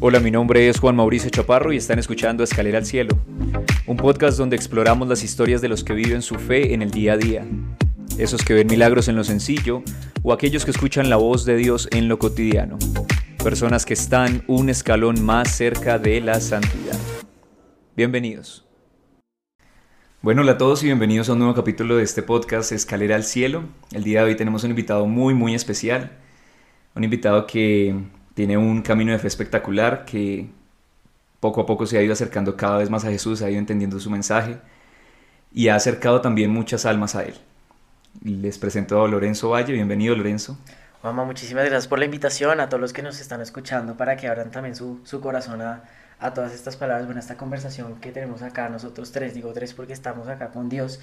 Hola, mi nombre es Juan Mauricio Chaparro y están escuchando Escalera al Cielo, un podcast donde exploramos las historias de los que viven su fe en el día a día, esos que ven milagros en lo sencillo o aquellos que escuchan la voz de Dios en lo cotidiano, personas que están un escalón más cerca de la santidad. Bienvenidos. Bueno, hola a todos y bienvenidos a un nuevo capítulo de este podcast Escalera al Cielo. El día de hoy tenemos un invitado muy, muy especial, un invitado que tiene un camino de fe espectacular que poco a poco se ha ido acercando cada vez más a Jesús, ha ido entendiendo su mensaje y ha acercado también muchas almas a Él. Les presento a Lorenzo Valle, bienvenido Lorenzo. Mamá, muchísimas gracias por la invitación, a todos los que nos están escuchando para que abran también su, su corazón a, a, todas estas palabras, bueno, a esta conversación que tenemos acá nosotros tres, digo tres porque estamos acá con Dios,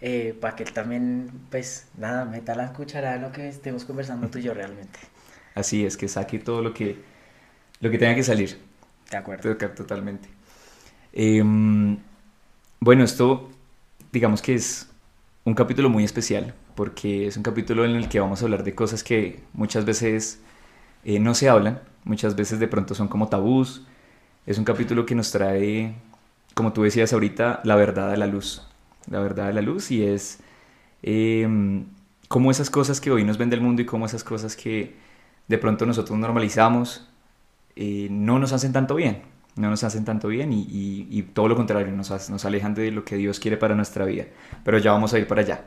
eh, para que Él también, pues nada, meta la cuchara en lo que estemos conversando tú y yo realmente. Así es, que saque todo lo que, lo que tenga que salir. De acuerdo. Totalmente. Em, bueno, esto digamos que es un capítulo muy especial porque es un capítulo en el que vamos a hablar de cosas que muchas veces eh, no se hablan, muchas veces de pronto son como tabús. Es un capítulo que nos trae, como tú decías ahorita, la verdad a la luz. La verdad a la luz y es eh, cómo esas cosas que hoy nos ven del mundo y cómo esas cosas que de pronto nosotros normalizamos, eh, no nos hacen tanto bien, no nos hacen tanto bien y, todo lo contrario, nos, nos, alejan de lo que Dios quiere para nuestra vida. Pero ya vamos a ir para allá.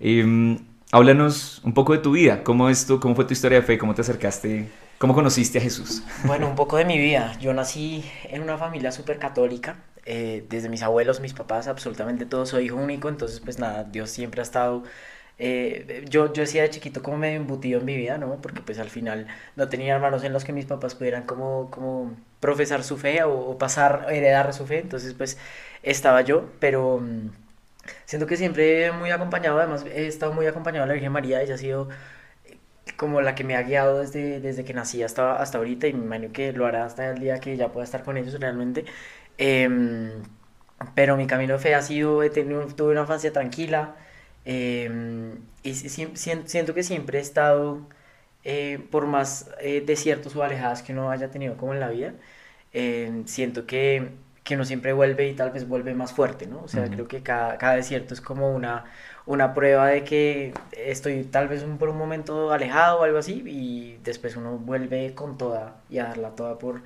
Em, háblanos un poco de tu vida, ¿Cómo, es tu, cómo fue tu historia de fe, cómo te acercaste, cómo conociste a Jesús. Bueno, un poco de mi vida. Yo nací en una familia súper católica. Eh, desde mis abuelos, mis papás, absolutamente todo, soy hijo único, entonces pues nada, Dios siempre ha estado eh, yo, yo decía de chiquito como medio embutido en mi vida, ¿no? Porque pues al final no tenía hermanos en los que mis papás pudieran como, como profesar su fe o, pasar, heredar su fe, entonces pues estaba yo, pero mm, siento que siempre muy acompañado, además he estado muy acompañado de la Virgen María, ella ha sido eh, como la que me ha guiado desde, desde que nací hasta, hasta ahorita y me imagino que lo hará hasta el día que ya pueda estar con ellos realmente. Em, pero mi camino de fe ha sido, he tenido, tuve una infancia tranquila, Em, y siento que siempre he estado, eh, por más eh, desiertos o alejadas que uno haya tenido como en la vida, em, siento que, que, uno siempre vuelve y tal vez vuelve más fuerte, ¿no? O sea, creo que cada, cada, desierto es como una, una prueba de que estoy tal vez un, por un momento alejado o algo así y después uno vuelve con toda y a darla toda por,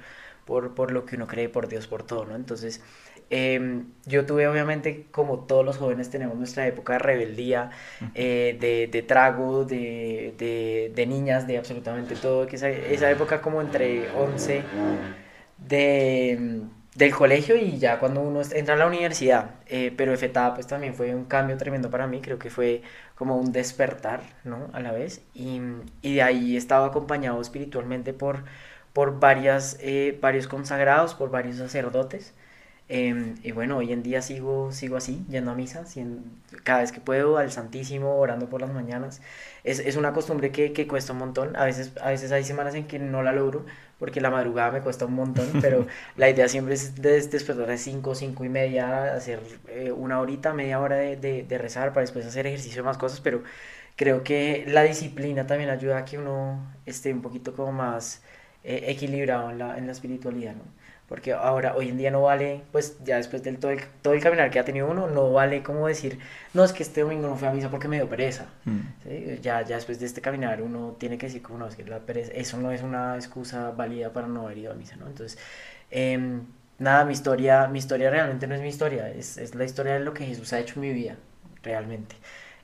por, por lo que uno cree, por Dios, por todo, ¿no? Entonces, Em, yo tuve obviamente, como todos los jóvenes tenemos nuestra época de rebeldía, eh, de, de, trago, de, de, de, niñas, de absolutamente todo, que esa, esa época como entre 11 de, del colegio y ya cuando uno entra a la universidad, eh, pero FETA pues también fue un cambio tremendo para mí, creo que fue como un despertar, ¿no? A la vez, y, y de ahí he estado acompañado espiritualmente por, por varias, eh, varios consagrados, por varios sacerdotes, Em, y bueno, hoy en día sigo, sigo así, yendo a misa, cada vez que puedo, al Santísimo, orando por las mañanas. Es, es una costumbre que, que, cuesta un montón. A veces, a veces hay semanas en que no la logro, porque la madrugada me cuesta un montón, pero la idea siempre es despertar de 5, 5 y media, hacer eh, una horita, media hora de, de, de, rezar para después hacer ejercicio y más cosas, pero creo que la disciplina también ayuda a que uno esté un poquito como más eh, equilibrado en la, en la espiritualidad, ¿no? Porque ahora, hoy en día no vale, pues ya después del todo el, todo el caminar que ha tenido uno, no vale como decir, no, es que este domingo no fue a misa porque me dio pereza. Mm. Ya, ya después de este caminar uno tiene que decir, como no, es que la pereza, eso no es una excusa válida para no haber ido a misa, ¿no? Entonces, eh, nada, mi historia, mi historia realmente no es mi historia, es, es, la historia de lo que Jesús ha hecho en mi vida, realmente,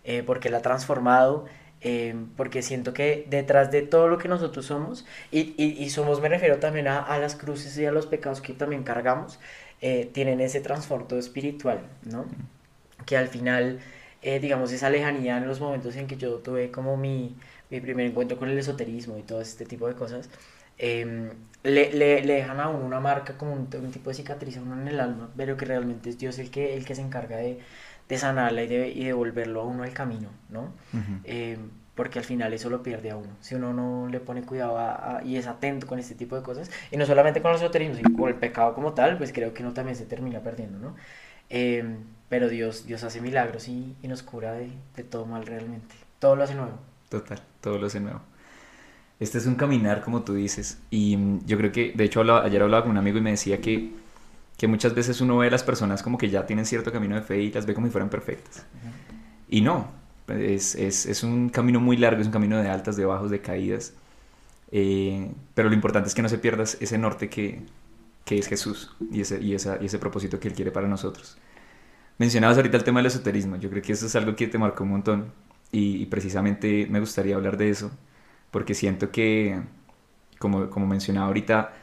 eh, porque la ha transformado eh, porque siento que detrás de todo lo que nosotros somos, y, y, somos, me refiero también a, a, las cruces y a los pecados que también cargamos, eh, tienen ese transporte espiritual, ¿no? Que al final, eh, digamos, esa lejanía en los momentos en que yo tuve como mi, mi primer encuentro con el esoterismo y todo este tipo de cosas, em, le, le, le, dejan a uno una marca como un, un, tipo de cicatriz a uno en el alma, pero que realmente es Dios el que, el que se encarga de, de sanarla y de, y devolverlo a uno al camino, ¿no? Eh, porque al final eso lo pierde a uno. Si uno no le pone cuidado y es atento con este tipo de cosas, y no solamente con los esoterismos, sino con el pecado como tal, pues creo que uno también se termina perdiendo, ¿no? Eh, pero Dios, Dios hace milagros y, y nos cura de, de, todo mal realmente. Todo lo hace nuevo. Total, todo lo hace nuevo. Este es un caminar, como tú dices. Y mm, yo creo que, de hecho, ayer hablaba con un amigo y me decía que, que muchas veces uno ve a las personas como que ya tienen cierto camino de fe y las ve como si fueran perfectas. Y no, es, es, es, un camino muy largo, es un camino de altas, de bajos, de caídas. Eh, pero lo importante es que no se pierdas ese norte que, que es Jesús y ese, y, esa, y ese propósito que Él quiere para nosotros. Mencionabas ahorita el tema del esoterismo, yo creo que eso es algo que te marcó un montón y, precisamente me gustaría hablar de eso, porque siento que, como, como mencionaba ahorita,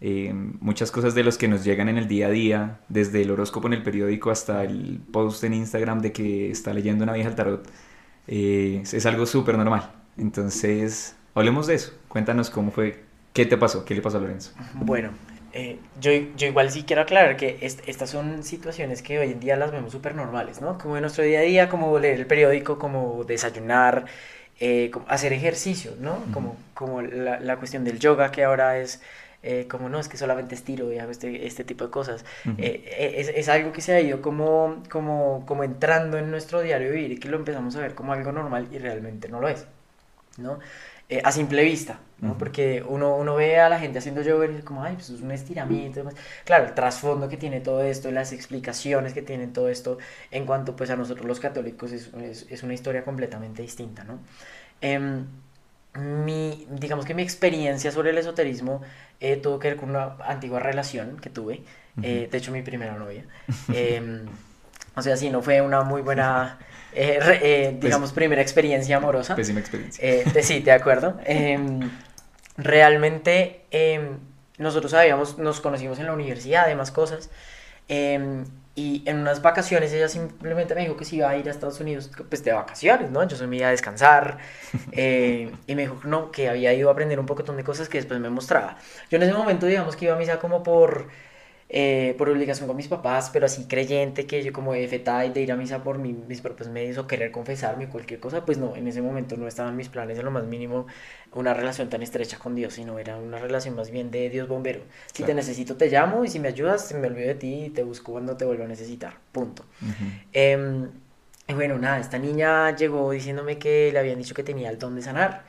eh, muchas cosas de los que nos llegan en el día a día, desde el horóscopo en el periódico hasta el post en Instagram de que está leyendo una vieja al tarot, eh, es algo súper normal. Entonces, hablemos de eso. Cuéntanos cómo fue, qué te pasó, qué le pasó a Lorenzo. Bueno, eh, yo, yo, igual sí quiero aclarar que estas son situaciones que hoy en día las vemos súper normales, ¿no? Como en nuestro día a día, como leer el periódico, como desayunar, eh, hacer ejercicio, ¿no? Como, como la, la, cuestión del yoga, que ahora es eh, como no, es que solamente estiro y hago este, este tipo de cosas. es, es, algo que se ha ido como, como, como entrando en nuestro diario vivir y que lo empezamos a ver como algo normal y realmente no lo es, ¿no? Eh, a simple vista, ¿no? Porque uno, uno ve a la gente haciendo yoga y dice como, ay, pues es un estiramiento. Claro, el trasfondo que tiene todo esto, las explicaciones que tiene todo esto, en cuanto pues a nosotros los católicos es, es, es una historia completamente distinta, ¿no? Mi, digamos que mi experiencia sobre el esoterismo eh, tuvo que ver con una antigua relación que tuve, eh, de hecho mi primera novia. Em, o sea, sí, no fue una muy buena eh, eh, pues, digamos, primera experiencia amorosa. Pésima experiencia. Sí, de acuerdo. Em, realmente em, nosotros sabíamos, nos conocimos en la universidad, demás cosas. Y en unas vacaciones ella simplemente me dijo que se iba a ir a Estados Unidos, pues de vacaciones, ¿no? Yo se me iba a descansar. y me dijo no, que había ido a aprender un poco de cosas que después me mostraba. Yo en ese momento, digamos que iba a misa como por eh, por obligación con mis papás, pero así creyente que yo como de feta y de ir a misa por mis propios medios o querer confesarme cualquier cosa, pues no, en ese momento no estaban mis planes en lo más mínimo una relación tan estrecha con Dios, sino era una relación más bien de Dios bombero. Si te necesito te llamo y si me ayudas me olvido de ti y te busco cuando te vuelvo a necesitar, punto. Em, bueno, nada, esta niña llegó diciéndome que le habían dicho que tenía el don de sanar.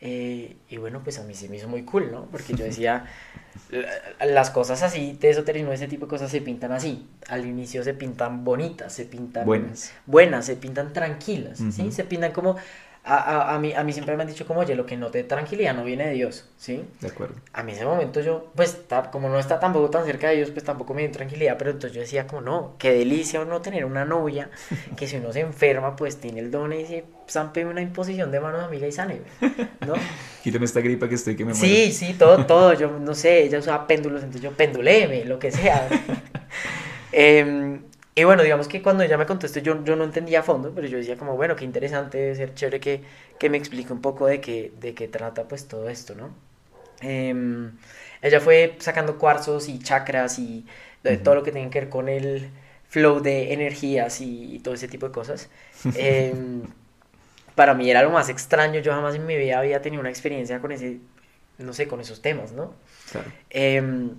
Eh, y bueno, pues a mí se me hizo muy cool, ¿no? Porque yo decía, las cosas así de esoterismo, ese tipo de cosas se pintan así. Al inicio se pintan bonitas, se pintan buenas, buenas se pintan tranquilas, ¿sí? Se pintan como a, a, mí, a mí siempre me han dicho como, oye, lo que no te tranquilidad no viene de Dios, ¿sí? De acuerdo. A mí en ese momento yo, pues, como no está tampoco tan cerca de Dios, pues tampoco me dio tranquilidad, pero entonces yo decía como, no, qué delicia uno tener una novia, que si uno se enferma, pues tiene el don y dice, zampe una imposición de manos amiga y sane, ¿no? Quítame esta gripa que estoy que me muero. Sí, sí, todo, todo, yo no sé, ella usaba péndulos, entonces yo penduleme, lo que sea. eh, y bueno, digamos que cuando ella me contó esto, yo, yo no entendía a fondo, pero yo decía como, bueno, qué interesante, debe ser chévere que, que me explique un poco de qué, de qué trata pues todo esto, ¿no? Em, ella fue sacando cuarzos y chakras y todo lo que tiene que ver con el flow de energías y, todo ese tipo de cosas. Em, para mí era lo más extraño, yo jamás en mi vida había tenido una experiencia con ese, no sé, con esos temas, ¿no? Claro. Em,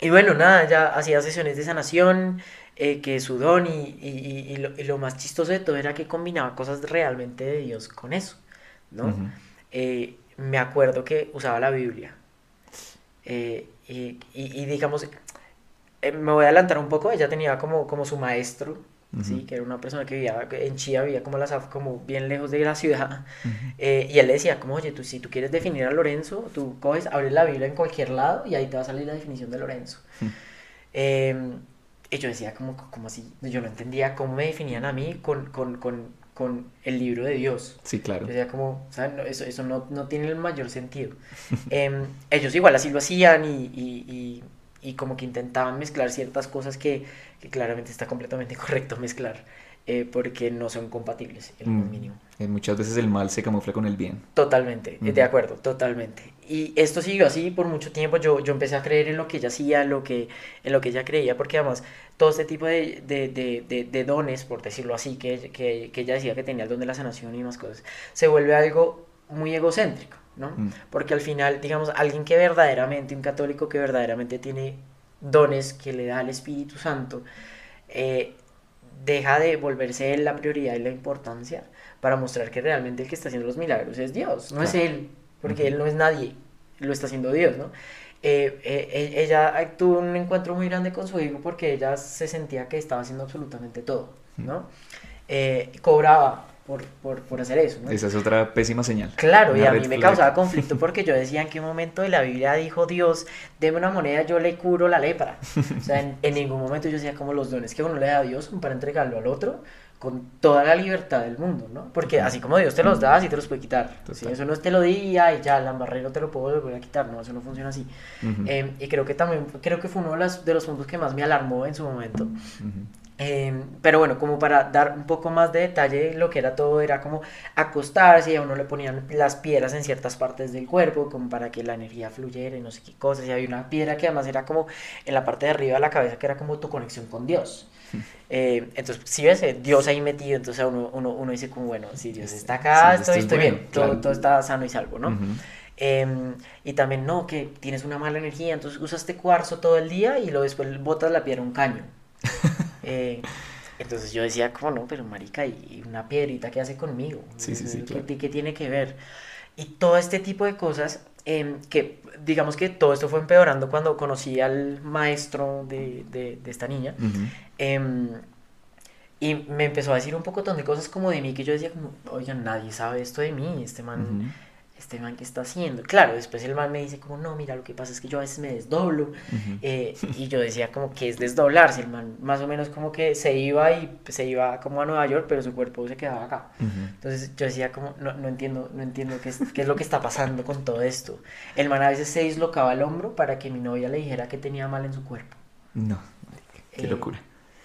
y bueno, nada, ya hacía sesiones de sanación, eh, que su don y, y, y, lo, y, lo, más chistoso de todo era que combinaba cosas realmente de Dios con eso, ¿no? eh, me acuerdo que usaba la Biblia. Eh, y, digamos, eh, me voy a adelantar un poco, ella tenía como, como su maestro, ¿sí? que era una persona que vivía en Chía, vivía como, las, como bien lejos de la ciudad, y él le decía como, oye, tú, si tú quieres definir a Lorenzo, tú coges, abres la Biblia en cualquier lado y ahí te va a salir la definición de Lorenzo. eh, y yo decía, como, como así, yo no entendía cómo me definían a mí con, con, con, con el libro de Dios. Sí, claro. Yo decía, como, ¿saben? Eso, eso no, no tiene el mayor sentido. eh, ellos igual así lo hacían y, y, y, y, como que intentaban mezclar ciertas cosas que, que claramente está completamente correcto mezclar. Eh, porque no son compatibles en lo mm. mínimo. Eh, muchas veces el mal se camufla con el bien. Totalmente, mm. de acuerdo, totalmente. Y esto siguió así por mucho tiempo. Yo, yo empecé a creer en lo que ella hacía, en lo que, en lo que ella creía, porque además todo este tipo de, de, de, de dones, por decirlo así, que, que, que, ella decía que tenía el don de la sanación y más cosas, se vuelve algo muy egocéntrico, ¿no? Mm. Porque al final, digamos, alguien que verdaderamente, un católico que verdaderamente tiene dones que le da al Espíritu Santo, eh, deja de volverse él la prioridad y la importancia para mostrar que realmente el que está haciendo los milagros es Dios, no claro. es él. Porque él no es nadie, lo está haciendo Dios, ¿no? Eh, eh, e, ella tuvo un encuentro muy grande con su hijo porque ella se sentía que estaba haciendo absolutamente todo, ¿no? Eh, cobraba por, por, por, hacer eso. ¿no? Esa es otra pésima señal. Claro, y a mí me causaba conflicto porque yo decía en qué momento de la Biblia dijo Dios, deme una moneda, yo le curo la lepra. O sea, en, en ningún momento yo decía como los dones que uno le da a Dios para entregarlo al otro con toda la libertad del mundo, ¿no? Porque así como Dios te los da, así te los puede quitar. Si eso no te lo di y ya, la barrera te lo puedo volver a quitar, no, eso no funciona así. eh, y creo que también, creo que fue uno de los, de los puntos que más me alarmó en su momento. Eh, pero bueno, como para dar un poco más de detalle, lo que era todo era como acostarse y a uno le ponían las piedras en ciertas partes del cuerpo, como para que la energía fluyera y no sé qué cosas. Y había una piedra que además era como en la parte de arriba de la cabeza, que era como tu conexión con Dios. Eh, entonces, si ves eh, Dios ahí metido, entonces uno, uno, uno, dice como, bueno, si Dios está acá, sí, estoy, estoy bueno, bien, claro. todo, todo, está sano y salvo, ¿no? Uh -huh. eh, y también, no, que tienes una mala energía, entonces usas este cuarzo todo el día y luego después botas la piedra a un caño. Eh, entonces yo decía, como no, pero marica, y una piedrita, ¿qué hace conmigo? Sí, sí, sí, ¿Qué, claro. ¿Qué, tiene que ver? Y todo este tipo de cosas, eh, que digamos que todo esto fue empeorando cuando conocí al maestro de, de, de esta niña. Uh -huh. eh, y me empezó a decir un poco de cosas como de mí que yo decía como, oigan, nadie sabe esto de mí, este man... Uh -huh este man que está haciendo. Claro, después el man me dice como, no, mira, lo que pasa es que yo a veces me desdoblo. Uh -huh. eh, y yo decía como, que es desdoblarse? El man más o menos como que se iba y se iba como a Nueva York, pero su cuerpo se quedaba acá. Uh -huh. Entonces yo decía como, no, no entiendo, no entiendo qué es, qué es lo que está pasando con todo esto. El man a veces se dislocaba el hombro para que mi novia le dijera que tenía mal en su cuerpo. No, qué eh, locura.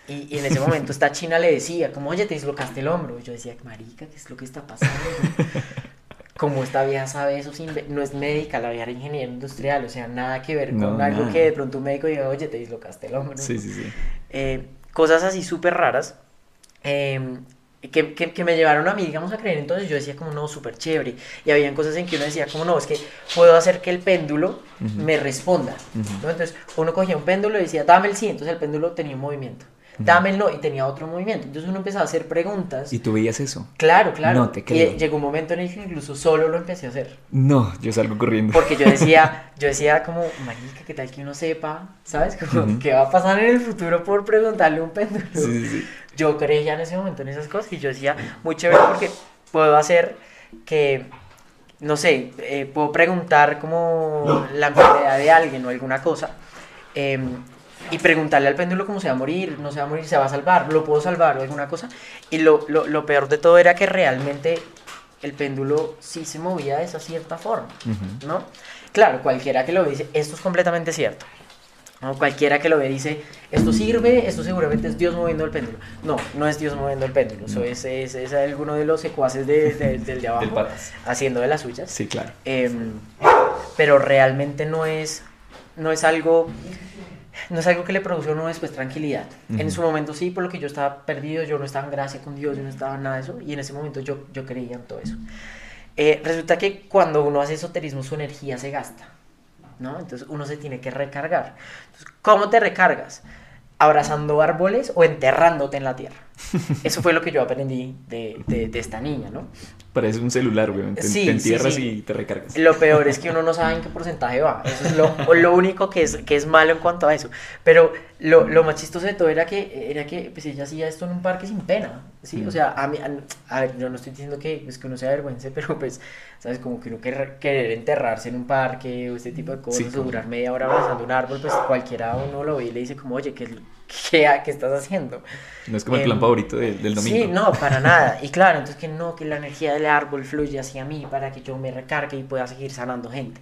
Y, y, en ese momento esta china le decía, como, oye, te dislocaste el hombro. Y yo decía, marica, ¿qué es lo que está pasando? como esta vieja sabe eso, sin, no es médica, la vieja era ingeniera industrial, o sea, nada que ver con algo nada. que de pronto un médico diga, oye, te dislocaste el hombro. Sí, sí, sí. Eh, cosas así súper raras eh, que, que, que, me llevaron a mí, digamos, a creer. Entonces yo decía como, no, súper chévere. Y habían cosas en que uno decía como, no, es que puedo hacer que el péndulo uh -huh. me responda. Uh -huh. ¿no? Entonces uno cogía un péndulo y decía, dame el sí, entonces el péndulo tenía un movimiento dame el no, y tenía otro movimiento. Entonces uno empezaba a hacer preguntas. ¿Y tú veías eso? Claro, claro. No te creo. Y llegó un momento en el que incluso solo lo empecé a hacer. No, yo salgo corriendo. Porque yo decía, yo decía como, marica, ¿qué tal que uno sepa? ¿Sabes? Como, uh -huh. ¿qué va a pasar en el futuro por preguntarle a un péndulo? Sí, sí, sí. Yo creía en ese momento en esas cosas y yo decía, muy chévere porque puedo hacer que no sé, eh, puedo preguntar como la enfermedad de alguien o alguna cosa. Eh, y preguntarle al péndulo cómo se va a morir, no se va a morir, se va a salvar, lo puedo salvar o alguna cosa. Y lo, lo, lo peor de todo era que realmente el péndulo sí se movía de esa cierta forma, uh -huh. ¿no? Claro, cualquiera que lo ve dice, esto es completamente cierto. ¿no? Cualquiera que lo ve dice, esto sirve, esto seguramente es Dios moviendo el péndulo. No, no es Dios moviendo el péndulo, eso es, es, es alguno de los secuaces de, de, del de abajo haciendo de las suyas. Sí, claro. Eh, pero realmente no es, no es algo no es algo que le produce a uno después tranquilidad. Uh -huh. En su momento sí, por lo que yo estaba perdido, yo no estaba en gracia con Dios, yo no estaba en nada de eso, y en ese momento yo, yo creía en todo eso. Eh, resulta que cuando uno hace esoterismo, su energía se gasta, ¿no? Entonces uno se tiene que recargar. Entonces, ¿Cómo te recargas? Abrazando árboles o enterrándote en la tierra. Eso fue lo que yo aprendí de, de, de esta niña, ¿no? Parece un celular, güey. Te, sí, te entierras sí, sí. y te recargas. Lo peor es que uno no sabe en qué porcentaje va. Eso es lo, lo único que es, que es malo en cuanto a eso. Pero lo, lo, más chistoso de todo era que, era que pues ella hacía esto en un parque sin pena. ¿sí? Mm. O sea, a, mí, a, a, ver, yo no estoy diciendo que, pues, que uno se avergüence, pero pues, ¿sabes? Como que uno querer, querer enterrarse en un parque o este tipo de cosas, o durar media hora abrazando un árbol, pues cualquiera uno lo ve y le dice como, oye, ¿qué, qué, qué estás haciendo? No es como el plan em, favorito de, del domingo. Sí, no, para nada. Y claro, entonces que no, que la energía del árbol fluye hacia mí para que yo me recargue y pueda seguir sanando gente.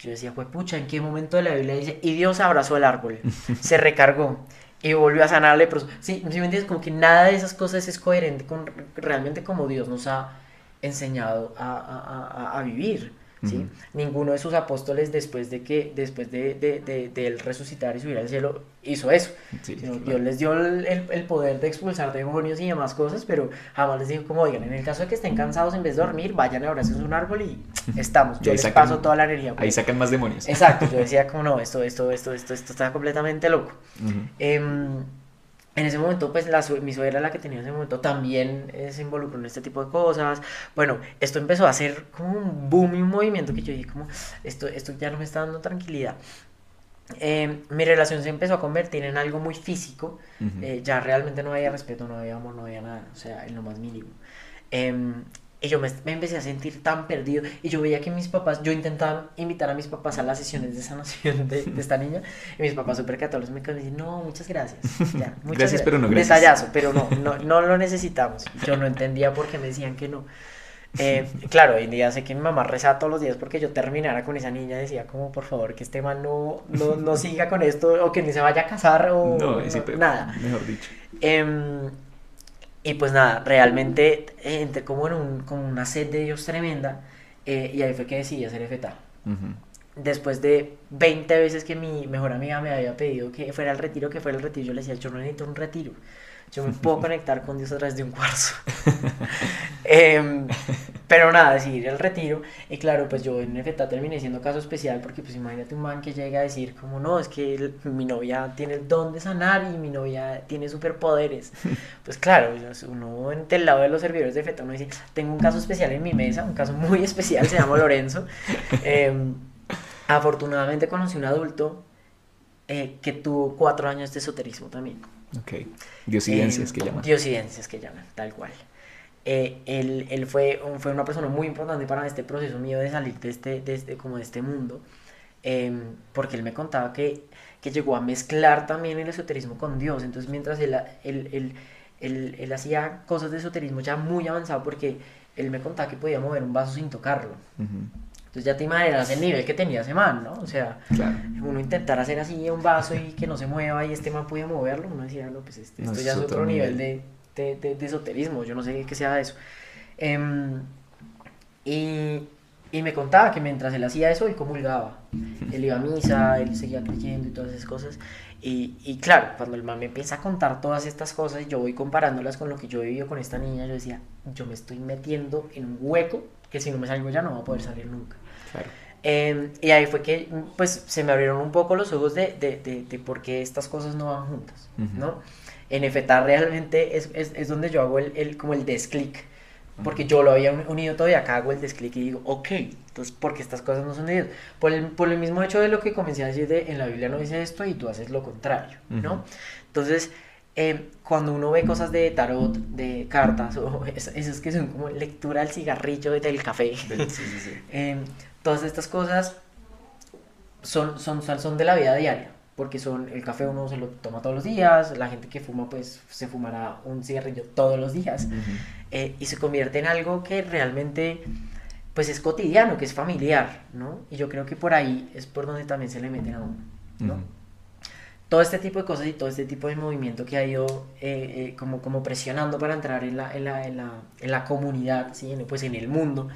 Yo decía, pues pucha, ¿en qué momento de la Biblia dice? Y Dios abrazó el árbol, se recargó y volvió a sanarle. Pero, sí, ¿sí me entiendes? Como que nada de esas cosas es coherente con realmente como Dios nos ha enseñado a, a, a, a vivir. ¿Sí? Uh -huh. Ninguno de sus apóstoles después de que después de, de, de, de él resucitar y subir al cielo hizo eso. Sí, claro. Dios les dio el, el, poder de expulsar demonios y demás cosas, pero jamás les dijo como, oigan, en el caso de que estén cansados en vez de dormir, vayan a abrazarse un árbol y estamos. Yo les sacan, paso toda la energía. Ahí sacan más demonios. Exacto, yo decía como, no, esto, esto, esto, esto, esto está completamente loco. Uh -huh. eh, en ese momento, pues la, mi suegra, la que tenía en ese momento, también eh, se involucró en este tipo de cosas. Bueno, esto empezó a ser como un boom y un movimiento que yo dije, como, esto, esto ya no me está dando tranquilidad. Em, mi relación se empezó a convertir en algo muy físico. Eh, ya realmente no había respeto, no había amor, no había nada, o sea, en lo más mínimo. Y yo me, empecé a sentir tan perdido. Y yo veía que mis papás, yo intentaba invitar a mis papás a las sesiones de sanación de, de esta niña. Y mis papás súper católicos me decían, no, muchas gracias. Ya, muchas gracias, pero no gracias. Detallazo, pero no, no, no lo necesitamos. Yo no entendía por qué me decían que no. Eh, claro, hoy en día sé que mi mamá rezaba todos los días porque yo terminara con esa niña. Decía como, por favor, que este man no, no, no siga con esto o que ni se vaya a casar o no, nada. Mejor dicho. Eh, y pues nada, realmente eh, entré como en un, como una sed de Dios tremenda eh, y ahí fue que decidí hacer FETA. Después de 20 veces que mi mejor amiga me había pedido que fuera al retiro, que fuera al retiro, yo le decía, yo no necesito un retiro yo me puedo conectar con Dios a través de un cuarzo. Em, pero nada, decidir el retiro. Y claro, pues yo en efecto terminé siendo caso especial porque pues imagínate un man que llega a decir como no, es que mi novia tiene el don de sanar y mi novia tiene superpoderes. Pues claro, uno en el lado de los servidores de FETA uno dice, tengo un caso especial en mi mesa, un caso muy especial, se llama Lorenzo. Em, afortunadamente conocí un adulto eh, que tuvo cuatro años de esoterismo también. Ok. Diosidencias que llaman. Diosidencias que llaman, tal cual. Eh, él, él fue, fue una persona muy importante para este proceso mío de salir de este, de este, como de este mundo, em, porque él me contaba que, que, llegó a mezclar también el esoterismo con Dios. Entonces, mientras él, él, él, él, hacía cosas de esoterismo ya muy avanzado, porque él me contaba que podía mover un vaso sin tocarlo. Entonces ya te imaginas el nivel que tenía ese man, ¿no? O sea, uno intentar hacer así un vaso y que no se mueva y este man podía moverlo, uno decía, no, pues este, esto ya es otro, nivel, De, de, de, esoterismo, yo no sé qué sea eso. Em, y, y, me contaba que mientras él hacía eso, él comulgaba. Él iba a misa, él seguía creyendo y todas esas cosas. Y, y, claro, cuando el man me empieza a contar todas estas cosas y yo voy comparándolas con lo que yo he vivido con esta niña, yo decía, yo me estoy metiendo en un hueco que si no me salgo ya no va a poder salir nunca. Em, y ahí fue que pues se me abrieron un poco los ojos de, de, de, de por qué estas cosas no van juntas, ¿no? En FETA realmente es, es, es, donde yo hago el, el como el desclick, porque yo lo había unido todavía, acá hago el desclick y digo, ok, entonces, ¿por qué estas cosas no son Dios? Por el, por el mismo hecho de lo que comencé a decir de en la Biblia no dice esto y tú haces lo contrario, ¿no? Entonces, eh, cuando uno ve cosas de tarot, de cartas, o esas, que son como lectura del cigarrillo, del café, sí, sí, sí. eh, todas estas cosas son, son, son de la vida diaria, porque son el café uno se lo toma todos los días, la gente que fuma pues se fumará un cigarrillo todos los días, eh, y se convierte en algo que realmente pues es cotidiano, que es familiar, ¿no? Y yo creo que por ahí es por donde también se le meten a uno, ¿no? Todo este tipo de cosas y todo este tipo de movimiento que ha ido eh, eh, como, como presionando para entrar en la, en la, en la, en la comunidad, ¿sí? pues en el mundo,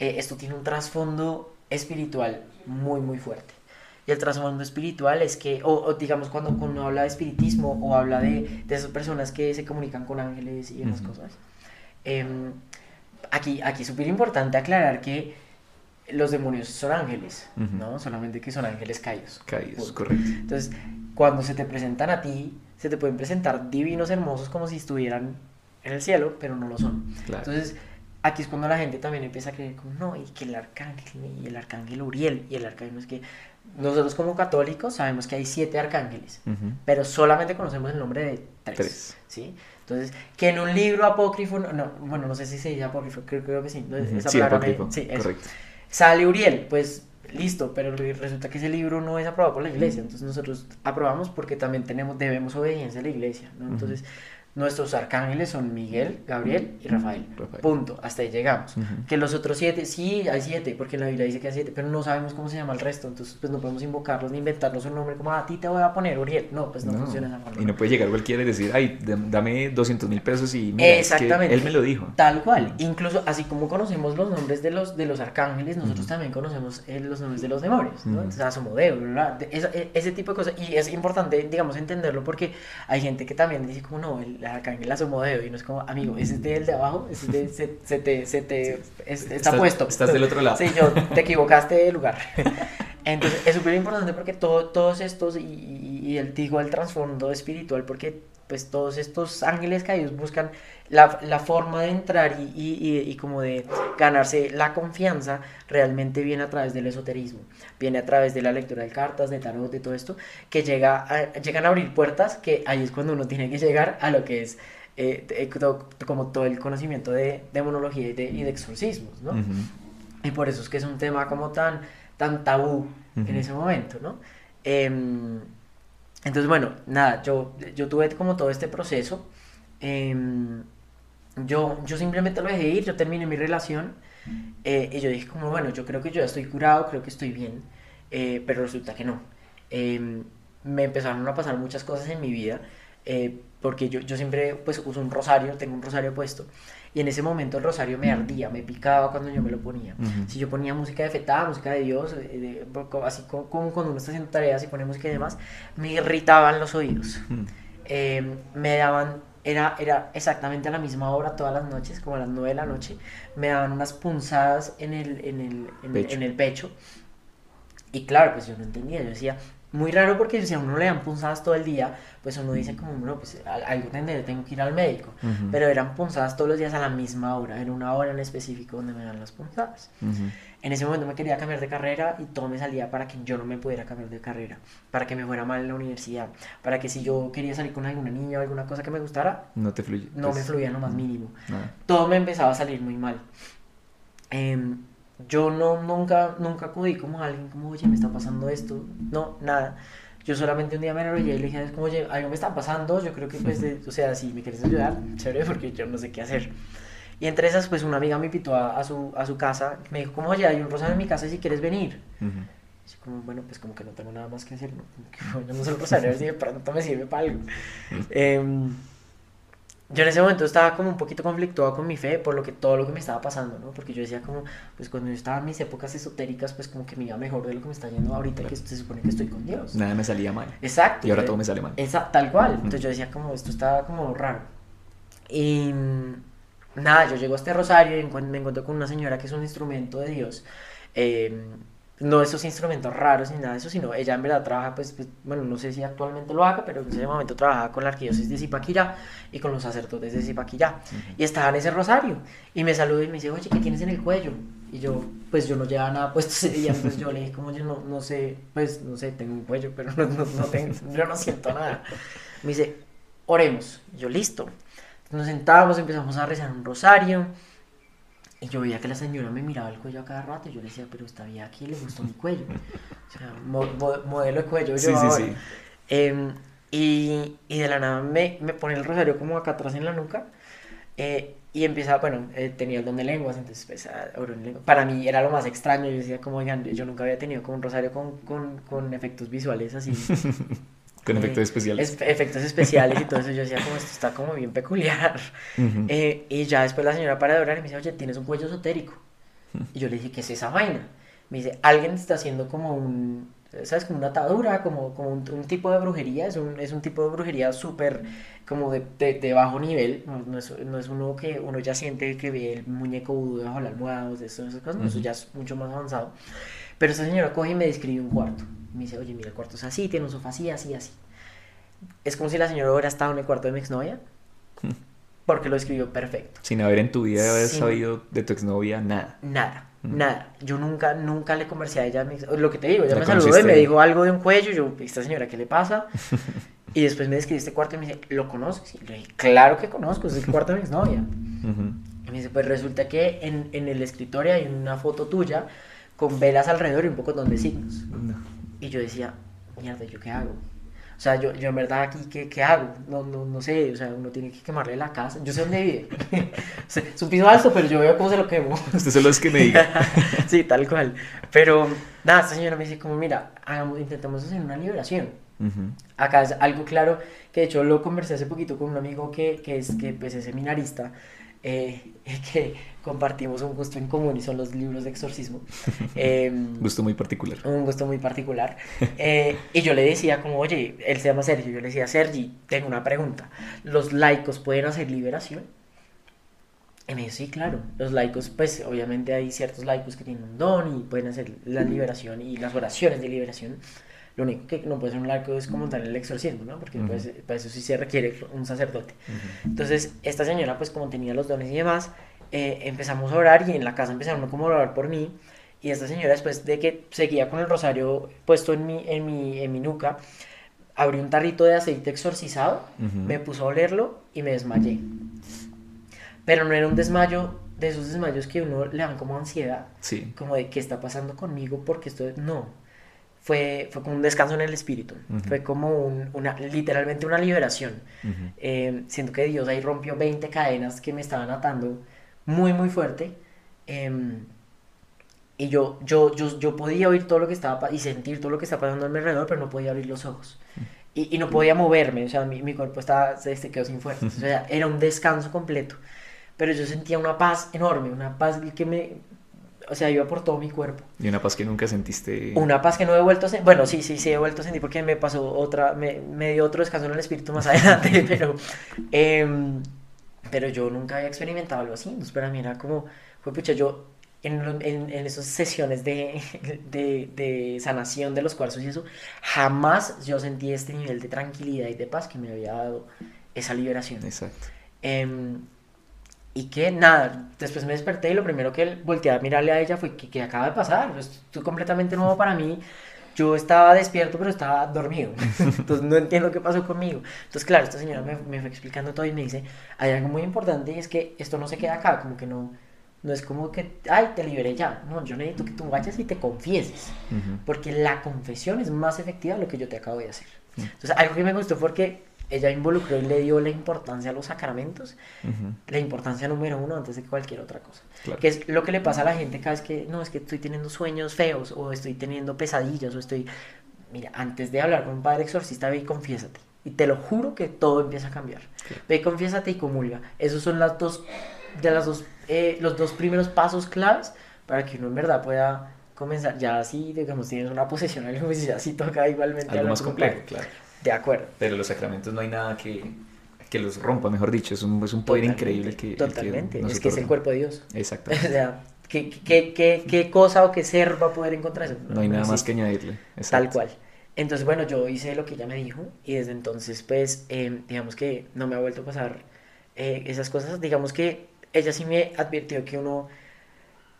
eh, esto tiene un trasfondo espiritual muy, muy fuerte. Y el trasfondo espiritual es que, o, digamos, cuando uno habla de espiritismo o habla de, de, esas personas que se comunican con ángeles y demás cosas, em, aquí, aquí es súper importante aclarar que los demonios son ángeles, ¿no? Solamente que son ángeles caídos. Caídos, correcto. Entonces, cuando se te presentan a ti, se te pueden presentar divinos hermosos como si estuvieran en el cielo, pero no lo son. Entonces, aquí es cuando la gente también empieza a creer como, no, y que el arcángel, y el arcángel Uriel, y el arcángel es que nosotros como católicos sabemos que hay siete arcángeles, pero solamente conocemos el nombre de tres, ¿sí? Entonces, que en un libro apócrifo, no, bueno, no sé si se dice apócrifo, creo, creo que sí, sí, apócrifo, sí, correcto. Sale Uriel, pues listo, pero resulta que ese libro no es aprobado por la iglesia, entonces nosotros aprobamos porque también tenemos, debemos obediencia a la iglesia, ¿no? Entonces, Nuestros arcángeles son Miguel, Gabriel y Rafael. Punto. Hasta ahí llegamos. Que los otros siete, sí, hay siete, porque en la Biblia dice que hay siete, pero no sabemos cómo se llama el resto. Entonces, pues no podemos invocarlos ni inventarnos un nombre como ah, a ti te voy a poner Uriel. No, pues no, funciona esa forma. Y no puede llegar cualquiera y decir, ay, dame 200 mil pesos y mira, Exactamente. él me lo dijo. Tal cual. Incluso, así como conocemos los nombres de los, de los arcángeles, nosotros también conocemos eh, los nombres de los demonios. ¿no? Entonces, Asomodeo, e, ese tipo de cosas. Y es importante, digamos, entenderlo porque hay gente que también dice, como no, el arcángel Asomodeo y no es como, amigo, ese es el de abajo, ese es de, se, se, te, se te está puesto. Estás del otro lado. Sí, yo te equivocaste de lugar. Entonces es súper importante porque todo, todos estos y, y, el digo el trasfondo espiritual porque pues todos estos ángeles caídos buscan la, la forma de entrar y, y, y, como de ganarse la confianza realmente viene a través del esoterismo, viene a través de la lectura de cartas, de tarot, de todo esto, que llega a, llegan a abrir puertas que ahí es cuando uno tiene que llegar a lo que es eh, como todo el conocimiento de demonología y de, y de exorcismos, ¿no? Y por eso es que es un tema como tan, tan tabú en ese momento, ¿no? Em, entonces, bueno, nada, yo, yo tuve como todo este proceso. Em, yo, yo simplemente lo dejé ir, yo terminé mi relación eh, y yo dije como, bueno, yo creo que yo ya estoy curado, creo que estoy bien, eh, pero resulta que no. Em, me empezaron a pasar muchas cosas en mi vida, eh, porque yo, yo siempre pues uso un rosario, tengo un rosario puesto, y en ese momento el rosario me ardía, me picaba cuando yo me lo ponía. Si yo ponía música de fetada, música de Dios, así como, cuando uno está haciendo tareas y pone música y demás, me irritaban los oídos. Em, me daban era, era exactamente a la misma hora todas las noches, como a las 9 de la noche, me daban unas punzadas en el, en el, en, el pecho. Y claro, pues yo no entendía, yo decía, muy raro porque si a uno le dan punzadas todo el día, pues uno dice como, bueno, pues algo tendré, tengo que ir al médico. Pero eran punzadas todos los días a la misma hora, era una hora en específico donde me dan las punzadas. En ese momento me quería cambiar de carrera y todo me salía para que yo no me pudiera cambiar de carrera, para que me fuera mal en la universidad, para que si yo quería salir con alguna niña o alguna cosa que me gustara, no te fluye. No me pues, fluía lo más mínimo. Todo me empezaba a salir muy mal. Eh, yo no, nunca, nunca acudí como a alguien como, oye, me está pasando esto. No, nada. Yo solamente un día me enrollé y le dije, como, oye, algo me está pasando, yo creo que pues, o sea, si me quieres ayudar, chévere, porque yo no sé qué hacer. Y entre esas, pues una amiga me invitó a, su, a su casa, me dijo, como, oye, hay un rosario en mi casa si quieres venir. Como, bueno, pues como que no tengo nada más que hacer, ¿no? yo no sé el rosario, a ver si de pronto me sirve para algo. eh, yo en ese momento estaba como un poquito conflictuado con mi fe por lo que todo lo que me estaba pasando, ¿no? Porque yo decía como, pues cuando yo estaba en mis épocas esotéricas, pues como que me iba mejor de lo que me está yendo ahorita que se supone que estoy con Dios. Nada me salía mal. Exacto. Y ahora todo me sale mal. Exacto, tal cual. Entonces yo decía como, esto estaba como raro. Y nada, yo llego a este rosario y me encuentro con una señora que es un instrumento de Dios. Eh, no esos instrumentos raros ni nada de eso, sino ella en verdad trabaja, pues, pues, bueno, no sé si actualmente lo haga, pero en ese momento trabajaba con la arquidiócesis de Zipaquirá y con los sacerdotes de Zipaquirá. Y estaba en ese rosario y me saludó y me dice, oye, ¿qué tienes en el cuello? Y yo, pues yo no llevaba nada puesto ese día, pues yo le dije, como yo no, no sé, pues no sé, tengo un cuello, pero no, no, no tengo, yo no siento nada. Me dice, oremos. yo, listo. Nos sentábamos, empezamos a rezar un rosario y yo veía que la señora me miraba el cuello a cada rato y yo le decía, pero está bien aquí, le gustó mi cuello. O sea, modelo de cuello yo sí, Sí, sí. Em, y, y, de la nada me, me, pone el rosario como acá atrás en la nuca. Eh, y empieza, bueno, eh, tenía el don de lenguas, entonces pues, ah, para mí era lo más extraño, yo decía como, oigan, yo nunca había tenido como un rosario con, con, con efectos visuales así. Con efectos especiales. efectos especiales y todo eso. Yo decía, como esto está como bien peculiar. Eh, y ya después la señora para de orar y me dice, oye, tienes un cuello esotérico. Y yo le dije, ¿qué es esa vaina? Me dice, alguien está haciendo como un, ¿sabes? Como una atadura, como, como un, tipo de brujería. Es un, es un tipo de brujería súper, como de, de, bajo nivel. No, es, no, es, uno que uno ya siente que ve el muñeco vudú debajo de la almohada, de eso, esas cosas. Eso ya es mucho más avanzado. Pero esa señora coge y me describe un cuarto. Me dice, oye, mira, el cuarto es así, tiene un sofá así, así, así. Es como si la señora hubiera estado en el cuarto de mi exnovia. Porque lo escribió perfecto. Sin haber en tu vida haber sabido de tu exnovia nada. Nada, nada. Yo nunca, nunca le conversé a ella. Lo que te digo, ella me saludó y me dijo algo de un cuello. Yo, esta señora, ¿qué le pasa? y después me describió este cuarto y me dice, ¿lo conoces? Y le dije, claro que conozco, es el cuarto de mi exnovia. Y me dice, pues resulta que en, en el escritorio hay una foto tuya con velas alrededor y un poco de signos. Y yo decía, mierda, ¿yo qué hago? O sea, yo, yo en verdad aquí, ¿qué, qué hago? No, no, no, sé, o sea, uno tiene que quemarle la casa. Yo sé dónde vive. es un piso alto, pero yo veo cómo se lo quemo. Usted solo es que me diga. sí, tal cual. Pero, nada, esta señora me dice como, mira, hagamos, intentemos hacer una liberación. Acá es algo claro, que de hecho lo conversé hace poquito con un amigo que, que es, que pues, es seminarista, eh, que compartimos un gusto en común y son los libros de exorcismo. Eh, gusto muy particular. Un gusto muy particular. Eh, y yo le decía como, oye, él se llama Sergio, yo le decía, Sergi, tengo una pregunta. ¿Los laicos pueden hacer liberación? Y me dijo, sí, claro. Los laicos, pues obviamente hay ciertos laicos que tienen un don y pueden hacer la liberación y las oraciones de liberación. Lo único que no puede ser un milagro es como tal el exorcismo, ¿no? Porque pues, para eso sí se requiere un sacerdote. Entonces, esta señora, pues como tenía los dones y demás, eh, empezamos a orar y en la casa empezaron como a orar por mí. Y esta señora, después de que seguía con el rosario puesto en mi, en mi, en mi nuca, abrió un tarrito de aceite exorcizado, me puso a olerlo y me desmayé. Pero no era un desmayo de esos desmayos que uno le dan como ansiedad, sí. como de qué está pasando conmigo, porque esto no. Fue, fue como un descanso en el espíritu, fue como un, una, literalmente una liberación. Eh, siento que Dios ahí rompió 20 cadenas que me estaban atando muy, muy fuerte. Em, y yo, yo, yo, yo podía oír todo lo que estaba y sentir todo lo que estaba pasando a mi alrededor, pero no podía abrir los ojos. Y, y no podía moverme, o sea, mi, mi cuerpo estaba, se, se quedó sin fuerza. O sea, era un descanso completo. Pero yo sentía una paz enorme, una paz que me, o sea, iba por todo mi cuerpo. Y una paz que nunca sentiste. Una paz que no he vuelto a sentir. Bueno, sí, sí, sí, he vuelto a sentir porque me pasó otra, me, me dio otro descanso en el espíritu más adelante, pero, eh, pero yo nunca había experimentado algo así. Entonces, para mí era como, fue pucha, yo en, en, en esas sesiones de, de, de, sanación de los cuarzos y eso, jamás yo sentí este nivel de tranquilidad y de paz que me había dado esa liberación. Exacto. Eh, y que nada, después me desperté y lo primero que volteé a mirarle a ella fue que, que acaba de pasar, esto es completamente nuevo para mí, yo estaba despierto pero estaba dormido, entonces no entiendo qué pasó conmigo. Entonces claro, esta señora me, me, fue explicando todo y me dice, hay algo muy importante y es que esto no se queda acá, como que no, no es como que, ay, te liberé ya, no, yo necesito que tú vayas y te confieses, uh -huh. porque la confesión es más efectiva de lo que yo te acabo de hacer. Entonces algo que me gustó fue que ella involucró y le dio la importancia a los sacramentos, uh -huh. la importancia número uno antes de cualquier otra cosa. Claro. Que es lo que le pasa a la gente cada vez que, no, es que estoy teniendo sueños feos o estoy teniendo pesadillas o estoy... Mira, antes de hablar con un padre exorcista, ve y confiésate. Y te lo juro que todo empieza a cambiar. Claro. Ve, confiésate y comulga. Esos son las dos, de las dos, eh, los dos primeros pasos claves para que uno en verdad pueda comenzar. Ya así, digamos, tienes una posesión, algo pues ya así toca igualmente. Algo más complejo, claro. De acuerdo. Pero los sacramentos no hay nada que, que los rompa, mejor dicho. Es un, es un poder totalmente, increíble que. Totalmente. El que es que es el cuerpo de Dios. Exacto. o sea, ¿qué, qué, qué, ¿qué, cosa o qué ser va a poder encontrar eso? No, no hay nada más que añadirle. Exacto. Tal cual. Entonces, bueno, yo hice lo que ella me dijo y desde entonces, pues, eh, digamos que no me ha vuelto a pasar eh, esas cosas. Digamos que ella sí me advirtió que uno,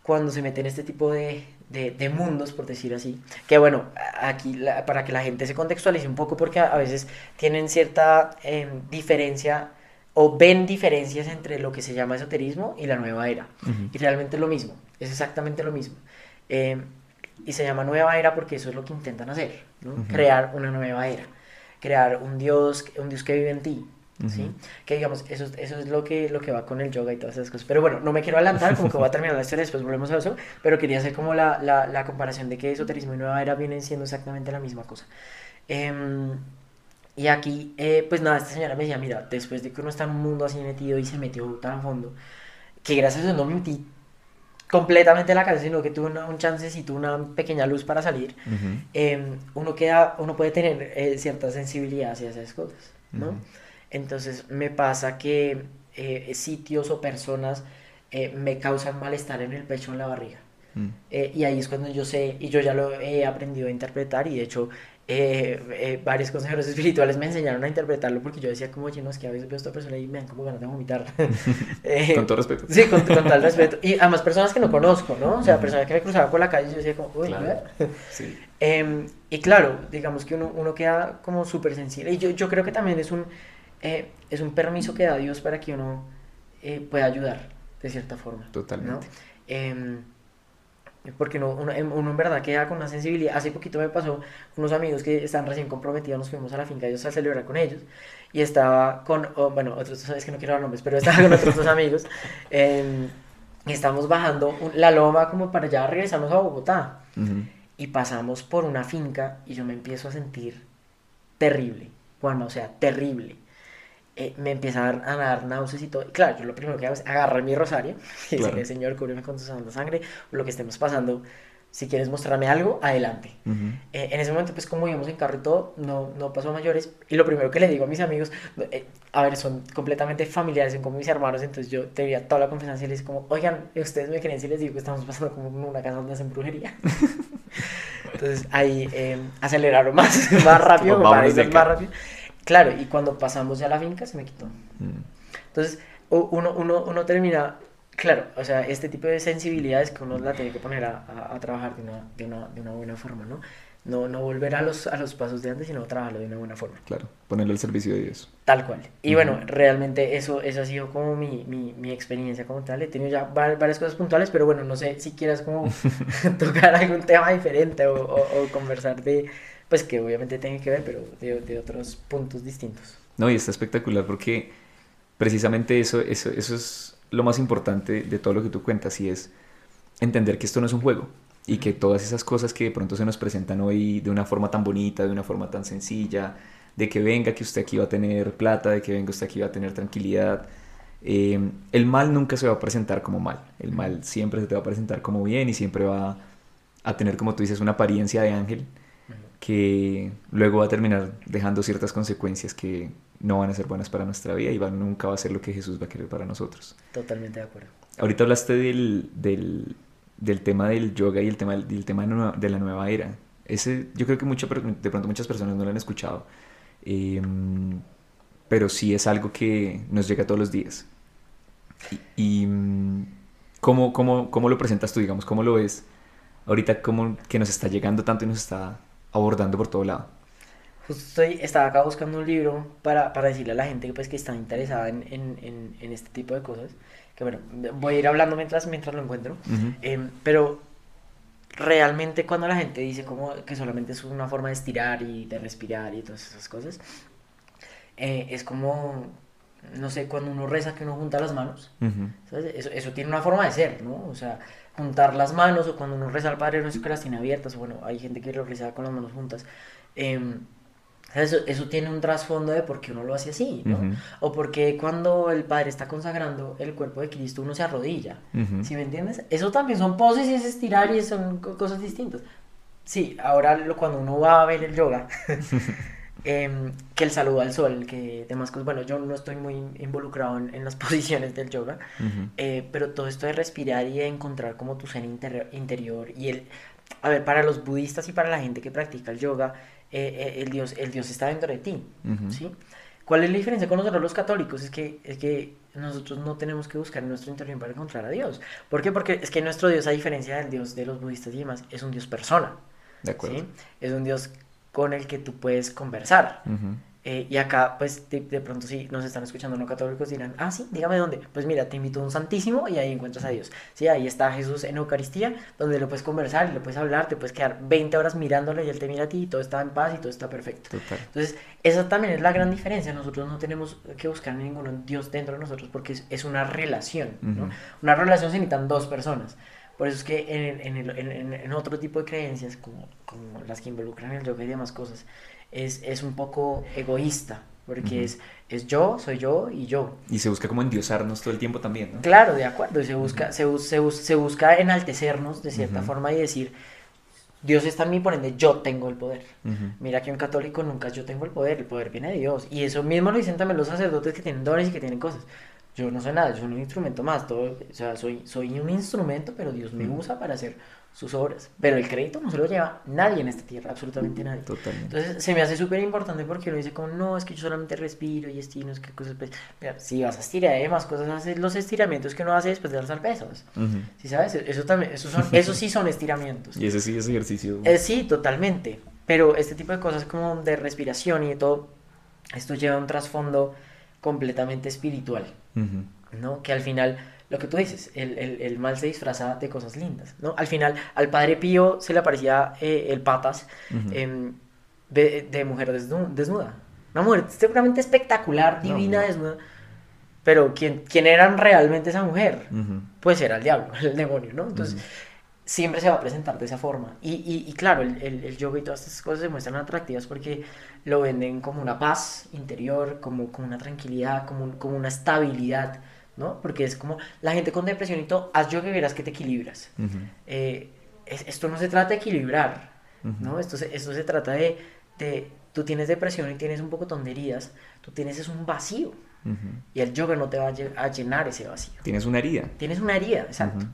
cuando se mete en este tipo de, de, de, mundos, por decir así. Que bueno, aquí la, para que la gente se contextualice un poco, porque a, a veces tienen cierta eh, diferencia o ven diferencias entre lo que se llama esoterismo y la nueva era. Uh -huh. Y realmente es lo mismo, es exactamente lo mismo. Eh, y se llama nueva era porque eso es lo que intentan hacer, ¿no? uh -huh. crear una nueva era, crear un Dios, un Dios que vive en ti, ¿sí? Uh -huh. Que digamos, eso, eso es lo que, lo que va con el yoga y todas esas cosas. Pero bueno, no me quiero adelantar, como que voy a terminar la historia, después volvemos a eso, pero quería hacer como la, la, la comparación de que esoterismo y nueva era vienen siendo exactamente la misma cosa. Eh, y aquí, eh, pues nada, esta señora me decía, mira, después de que uno está en un mundo así metido y se metió tan a fondo, que gracias a eso no me metí completamente en la casa, sino que tuve una, un chancecito, una pequeña luz para salir, uh -huh. eh, uno, queda, uno puede tener eh, cierta sensibilidad hacia esas cosas, ¿no? Uh -huh. Entonces me pasa que eh, sitios o personas eh, me causan malestar en el pecho, en la barriga. Mm. Eh, y ahí es cuando yo sé, y yo ya lo he aprendido a interpretar, y de hecho eh, eh, varios consejeros espirituales me enseñaron a interpretarlo porque yo decía como, oye, no, es que a veces veo a esta persona y me dan como ganas de vomitar. eh, con todo respeto. Sí, con, con, tal respeto. Y además personas que no conozco, ¿no? O sea, -huh. personas que me cruzaban por la calle y yo decía como, uy, claro. sí. Em, y claro, digamos que uno, uno queda como súper sensible. Y yo, yo creo que también es un, eh, es un permiso que da Dios para que uno eh, pueda ayudar de cierta forma. Totalmente. ¿no? Em, porque uno, uno, uno, en verdad queda con una sensibilidad. Hace poquito me pasó unos amigos que están recién comprometidos, nos fuimos a la finca ellos a celebrar con ellos y estaba con, oh, bueno, otros, es que no quiero dar nombres, pero estaba con otros dos amigos eh, y estamos bajando la loma como para ya regresarnos a Bogotá uh -huh. y pasamos por una finca y yo me empiezo a sentir terrible, Juanma, o sea, terrible. Eh, me empieza a dar, náuseas y todo. Y claro, yo lo primero que hago es agarrar mi rosario y claro. decirle, Señor, cúbreme con tu santa sangre, o lo que estemos pasando. Si quieres mostrarme algo, adelante. Uh -huh. eh, en ese momento, pues como íbamos en carro y todo, no, no pasó a mayores. Y lo primero que le digo a mis amigos, eh, a ver, son completamente familiares, son como mis hermanos, entonces yo tenía toda la confianza y les digo como, oigan, ustedes me creen si les digo que estamos pasando como en una casa donde hacen brujería. Entonces ahí eh, aceleraron más, más rápido, más rápido. Claro, y cuando pasamos ya a la finca se me quitó. Mm. Entonces uno, uno, uno termina Claro, o sea, este tipo de sensibilidades que uno la tiene que poner a, a, trabajar de una, de, una, de una, buena forma, ¿no? No, no volver a los, a los pasos de antes, sino trabajarlo de una buena forma. Claro, ponerlo al servicio de Dios. Tal cual. Y bueno, realmente eso, eso ha sido como mi, mi, mi, experiencia como tal. He tenido ya varias cosas puntuales, pero bueno, no sé si quieras como tocar algún tema diferente o, o, conversar de, pues que obviamente tiene que ver, pero de, de otros puntos distintos. No, y está espectacular porque precisamente eso, eso, eso es lo más importante de todo lo que tú cuentas y es entender que esto no es un juego y que todas esas cosas que de pronto se nos presentan hoy de una forma tan bonita, de una forma tan sencilla, de que venga que usted aquí va a tener plata, de que venga usted aquí va a tener tranquilidad, eh, el mal nunca se va a presentar como mal, el mal siempre se te va a presentar como bien y siempre va a tener, como tú dices, una apariencia de ángel que luego va a terminar dejando ciertas consecuencias que no van a ser buenas para nuestra vida y va, nunca va a ser lo que Jesús va a querer para nosotros. Totalmente de acuerdo. Ahorita hablaste del, del, del tema del yoga y el tema, del, tema de la nueva era. Ese, yo creo que mucho, de pronto muchas personas no lo han escuchado, em, pero sí es algo que nos llega todos los días. Y, ¿cómo, cómo, cómo, lo presentas tú, digamos? ¿Cómo lo ves ahorita cómo, que nos está llegando tanto y nos está abordando por todo lado? Justo estoy, estaba acá buscando un libro para, para decirle a la gente pues, que está interesada en, en, en, este tipo de cosas. Que bueno, voy a ir hablando mientras, mientras lo encuentro. Em, pero realmente cuando la gente dice como que solamente es una forma de estirar y de respirar y todas esas cosas, eh, es como, no sé, cuando uno reza que uno junta las manos. Eso, eso, tiene una forma de ser, ¿no? O sea, juntar las manos o cuando uno reza al Padre Nuestro que las tiene abiertas, bueno, hay gente que lo reza con las manos juntas. Eh, eso, eso, tiene un trasfondo de por qué uno lo hace así, ¿no? O porque cuando el Padre está consagrando el cuerpo de Cristo uno se arrodilla, ¿sí me entiendes? Eso también son poses y es estirar y son cosas distintas. Sí, ahora lo, cuando uno va a ver el yoga, em, que el saludo al sol, que demás cosas, bueno, yo no estoy muy involucrado en, en las posiciones del yoga, eh, pero todo esto de respirar y de encontrar como tu ser interior y el... A ver, para los budistas y para la gente que practica el yoga, eh, eh, el, Dios, el Dios está dentro de ti, ¿sí? ¿Cuál es la diferencia con nosotros los católicos? Es que, es que nosotros no tenemos que buscar en nuestro interior para encontrar a Dios. ¿Por qué? Porque es que nuestro Dios, a diferencia del Dios de los budistas y demás, es un Dios persona. De acuerdo. ¿sí? Es un Dios con el que tú puedes conversar. Eh, y acá, pues, de, pronto, si nos están escuchando no católicos, dirán, ah, sí, dígame dónde. Pues mira, te invito a un santísimo y ahí encuentras a Dios. Sí, ahí está Jesús en Eucaristía, donde le puedes conversar y le puedes hablar, te puedes quedar 20 horas mirándolo y él te mira a ti y todo está en paz y todo está perfecto. Entonces, esa también es la gran diferencia. Nosotros no tenemos que buscar ningún Dios dentro de nosotros porque es, una relación, ¿no? Una relación se necesitan dos personas. Por eso es que en, en, en, en, otro tipo de creencias, como, como las que involucran el yoga y demás cosas, es, es un poco egoísta, porque es, es yo, soy yo y yo. Y se busca como endiosarnos todo el tiempo también, ¿no? Claro, de acuerdo, y se busca, se, se, se, busca enaltecernos de cierta forma y decir, Dios está en mí, por ende yo tengo el poder. Mira que un católico nunca yo tengo el poder, el poder viene de Dios. Y eso mismo lo dicen también los sacerdotes que tienen dones y que tienen cosas. Yo no soy nada, yo soy un instrumento más, todo, o sea, soy, soy un instrumento, pero Dios me usa para hacer sus obras. Pero el crédito no se lo lleva nadie en esta tierra, absolutamente nadie. Totalmente. Entonces se me hace súper importante porque uno dice como, no, es que yo solamente respiro y estiro, es que cosas... Pues, mira, si vas a estirar hay más cosas, haces los estiramientos que uno hace después de alzar pesos. ¿Sí sabes? Eso también, eso, son, eso sí son estiramientos. Y ese sí es ejercicio. Eh, sí, totalmente. Pero este tipo de cosas como de respiración y de todo, esto lleva un trasfondo completamente espiritual, ¿no? Que al final lo que tú dices, el, el, el, mal se disfraza de cosas lindas, ¿no? Al final, al padre Pío se le aparecía eh, el patas em, de, de, mujer desnuda. Una mujer seguramente espectacular, divina, desnuda. Pero ¿quién, ¿quién era realmente esa mujer? Pues era el diablo, el demonio, ¿no? Entonces, siempre se va a presentar de esa forma. Y, y, y claro, el, el, el, yoga y todas estas cosas se muestran atractivas porque lo venden como una paz interior, como, como una tranquilidad, como, como una estabilidad ¿no? Porque es como la gente con depresión y todo, haz yoga y verás que te equilibras. Eh, esto no se trata de equilibrar, ¿no? Esto se, esto se trata de, de, tú tienes depresión y tienes un poco de tonterías, tú tienes es un vacío. Y el yoga no te va a llenar ese vacío. Tienes una herida. Tienes una herida, exacto.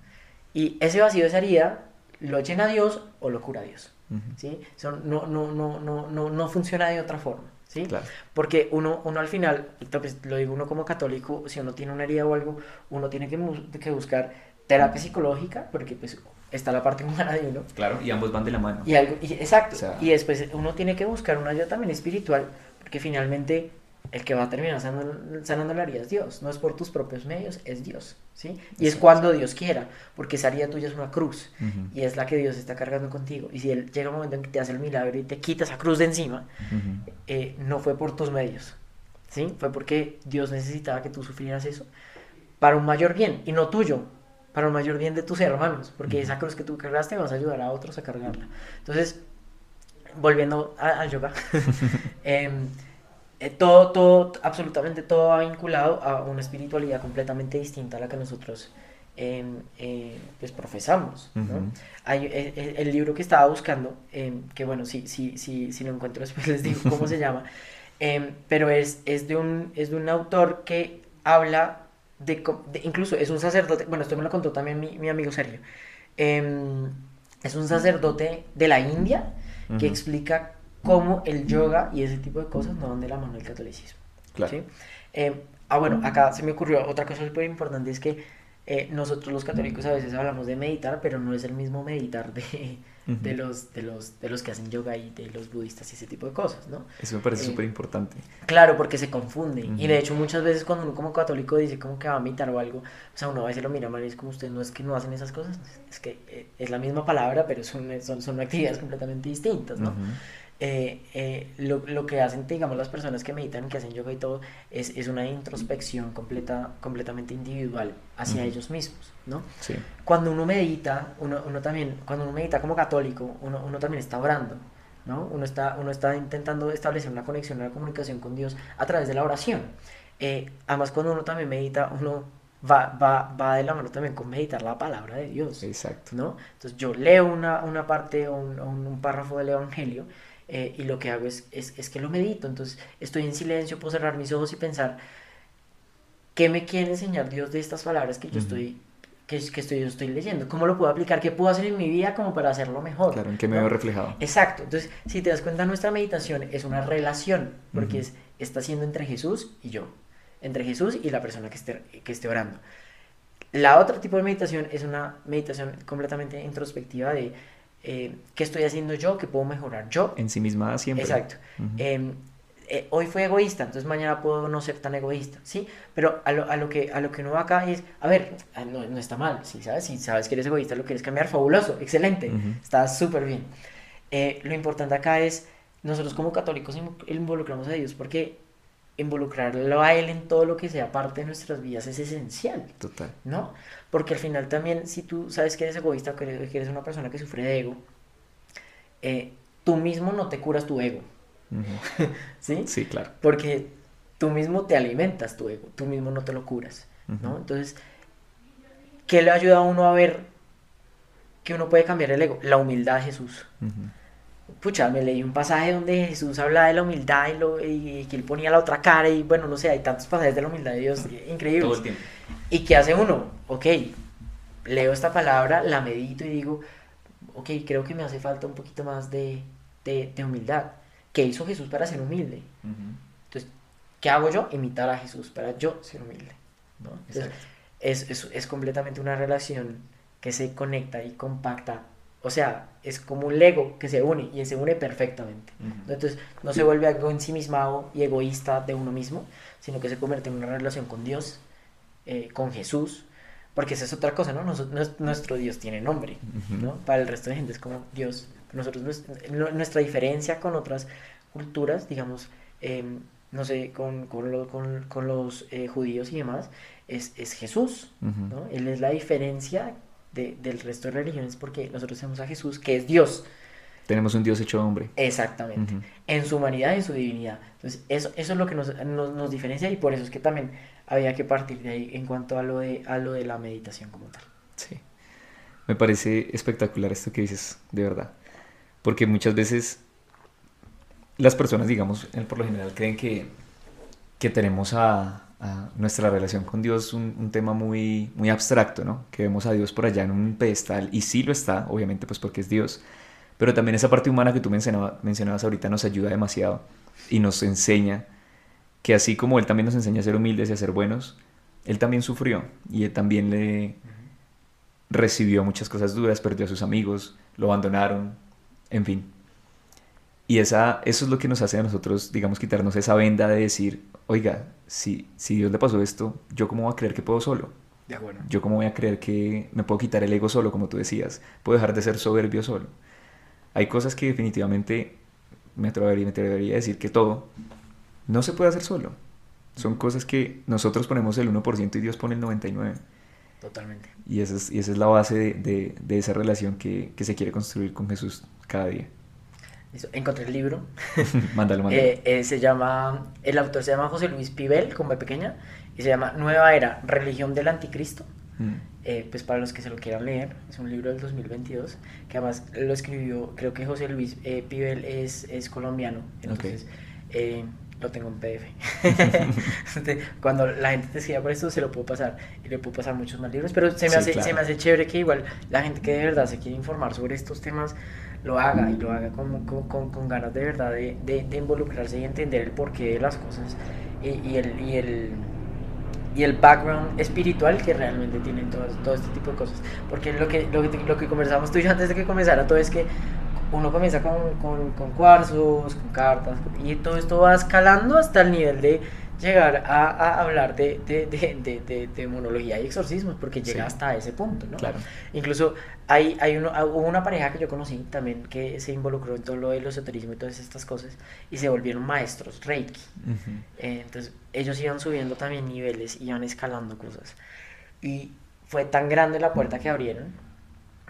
Y ese vacío, esa herida, lo llena Dios o lo cura Dios. ¿sí? no, no, no, no, no, no funciona de otra forma. ¿Sí? Porque uno, uno al final, lo digo uno como católico, si uno tiene una herida o algo, uno tiene que, que buscar terapia psicológica, porque pues está la parte humana de uno. Claro, y ambos van de la mano. Y algo, exacto. y después uno tiene que buscar una ayuda también espiritual, porque finalmente el que va a terminar sanando, sanando la herida es Dios, no es por tus propios medios, es Dios, ¿sí? Y es cuando Dios quiera, porque esa herida tuya es una cruz y es la que Dios está cargando contigo. Y si Él llega un momento en que te hace el milagro y te quita esa cruz de encima, eh, no fue por tus medios, ¿sí? Fue porque Dios necesitaba que tú sufrieras eso para un mayor bien y no tuyo, para un mayor bien de tus hermanos, porque esa cruz que tú cargaste vas a ayudar a otros a cargarla. Entonces, volviendo al yoga, eh, eh, todo, todo, absolutamente todo va vinculado a una espiritualidad completamente distinta a la que nosotros em, eh, pues profesamos. Hay, eh, el, libro que estaba buscando, em, que bueno, si, si, si, si lo encuentro después les digo cómo se llama, em, pero es, es, de un, es de un autor que habla de, incluso es un sacerdote, bueno, esto me lo contó también mi, mi amigo Sergio, es un sacerdote de la India que explica cómo el yoga y ese tipo de cosas no van de la mano del catolicismo. Claro. Eh, ah, bueno, acá se me ocurrió otra cosa súper importante, es que eh, nosotros los católicos a veces hablamos de meditar, pero no es el mismo meditar de, de, los, de, los, de los que hacen yoga y de los budistas y ese tipo de cosas, ¿no? Eso me parece eh, súper importante. Claro, porque se confunde. Y de hecho muchas veces cuando uno como católico dice como que va a meditar o algo, o sea, uno a veces lo mira mal y es como usted, no es que no hacen esas cosas, es que es la misma palabra, pero son, son, son actividades completamente distintas, ¿no? Eh, eh, lo, lo, que hacen, digamos, las personas que meditan, que hacen yoga y todo, es, es una introspección completa, completamente individual hacia ellos mismos, ¿no? Sí. Cuando uno medita, uno, uno, también, cuando uno medita como católico, uno, uno también está orando, ¿no? Uno está, uno está intentando establecer una conexión, una comunicación con Dios a través de la oración. Eh, además, cuando uno también medita, uno va, va, va de la mano también con meditar la palabra de Dios. Exacto. ¿no? Entonces yo leo una, una parte o un, un, párrafo del Evangelio eh, y lo que hago es, es, que lo medito. Entonces estoy en silencio, puedo cerrar mis ojos y pensar, ¿qué me quiere enseñar Dios de estas palabras que yo estoy que, que estoy, yo estoy leyendo? ¿Cómo lo puedo aplicar? ¿Qué puedo hacer en mi vida como para hacerlo mejor? Claro, ¿en qué me veo reflejado? Exacto. Entonces, si te das cuenta, nuestra meditación es una relación, porque es, está siendo entre Jesús y yo, entre Jesús y la persona que esté, que esté orando. La otra tipo de meditación es una meditación completamente introspectiva de eh, qué estoy haciendo yo, qué puedo mejorar yo. En sí misma siempre. Exacto. Em, eh, hoy fui egoísta, entonces mañana puedo no ser tan egoísta, ¿sí? Pero a lo, a lo, que, a lo que uno va acá es, a ver, ah, no, no está mal, si sabes, si sabes que eres egoísta, lo quieres cambiar, fabuloso, excelente, está súper bien. Eh, lo importante acá es, nosotros como católicos involucramos a Dios porque involucrarlo a Él en todo lo que sea parte de nuestras vidas es esencial. Total. ¿No? Porque al final también, si tú sabes que eres egoísta o que eres una persona que sufre de ego, eh, tú mismo no te curas tu ego. ¿Sí? Sí, claro. Porque tú mismo te alimentas tu ego, tú mismo no te lo curas. ¿no? Entonces, ¿qué le ayuda a uno a ver que uno puede cambiar el ego? La humildad de Jesús pucha, me leí un pasaje donde Jesús habla de la humildad y, lo, y, que él ponía la otra cara y bueno, no sé, hay tantos pasajes de la humildad de Dios increíbles. ¿Y qué hace uno? Ok, leo esta palabra, la medito y digo, ok, creo que me hace falta un poquito más de, de, de humildad. ¿Qué hizo Jesús para ser humilde? Entonces, ¿qué hago yo? Imitar a Jesús para yo ser humilde. ¿no? es, es, es completamente una relación que se conecta y compacta o sea, es como un Lego que se une y se une perfectamente. Entonces, no se vuelve algo ensimismado y egoísta de uno mismo, sino que se convierte en una relación con Dios, eh, con Jesús, porque esa es otra cosa, ¿no? nuestro Dios tiene nombre, ¿no? Para el resto de gente es como Dios. Nosotros, nuestra diferencia con otras culturas, digamos, em, no sé, con, con, los eh, judíos y demás, es, es Jesús, ¿no? Él es la diferencia del resto de religiones porque nosotros tenemos a Jesús, que es Dios. Tenemos un Dios hecho hombre. Exactamente. En su humanidad y en su divinidad. Entonces, eso, eso es lo que nos, nos, diferencia y por eso es que también había que partir de ahí en cuanto a lo de, a lo de la meditación como tal. Sí. Me parece espectacular esto que dices, de verdad. Porque muchas veces las personas, digamos, por lo general creen que, que tenemos a, nuestra relación con Dios un, un, tema muy, muy abstracto, ¿no? Que vemos a Dios por allá en un pedestal, y sí lo está, obviamente, pues porque es Dios, Pero también esa parte humana que tú mencionaba, mencionabas ahorita nos ayuda demasiado y nos enseña que así como Él también nos enseña a ser humildes y a ser buenos, Él también sufrió y Él también le recibió muchas cosas duras, perdió a sus amigos, lo abandonaron, en fin. Y esa, eso es lo que nos hace a nosotros, digamos, quitarnos esa venda de decir, oiga, si, si Dios le pasó esto, ¿yo cómo voy a creer que puedo solo? Yo cómo voy a creer que me puedo quitar el ego solo, como tú decías. Puedo dejar de ser soberbio solo. Hay cosas que definitivamente me atrevería, me atrevería a decir que todo no se puede hacer solo. Son cosas que nosotros ponemos el 1% y Dios pone el 99%. Totalmente. Y esa es, y esa es la base de, de, de esa relación que, que, se quiere construir con Jesús cada día. Encontré el libro. mándalo, mándalo. Eh, eh, se llama, el autor se llama José Luis Pibel, con B pequeña, y se llama Nueva Era, Religión del Anticristo. Mm. Eh, pues para los que se lo quieran leer, es un libro del 2022, que además lo escribió, creo que José Luis eh, Pibel es, es colombiano, entonces okay. lo tengo en PDF. Cuando la gente te escriba por esto, se lo puedo pasar, y le puedo pasar muchos más libros, pero se me, sí, hace, claro. se me hace chévere que igual la gente que de verdad se quiere informar sobre estos temas, lo haga y lo haga con, con, con, ganas de verdad de, de, involucrarse y entender el porqué de las cosas y, y, el, y, el, y el background espiritual que realmente tienen todo, todo este tipo de cosas. Porque lo que, lo, que, lo que conversamos tú y yo antes de que comenzara todo es que uno comienza con, con, con cuarzos, con cartas, y todo esto va escalando hasta el nivel de llegar a, a hablar de, de, de, de, demonología y exorcismos, porque llega sí. hasta ese punto, ¿no? Claro. Incluso hay, hay uno, hubo una pareja que yo conocí también que se involucró en todo lo del esoterismo y todas estas cosas, y se volvieron maestros, Reiki. Uh -huh. eh, entonces, ellos iban subiendo también niveles, iban escalando cosas. Y fue tan grande la puerta que abrieron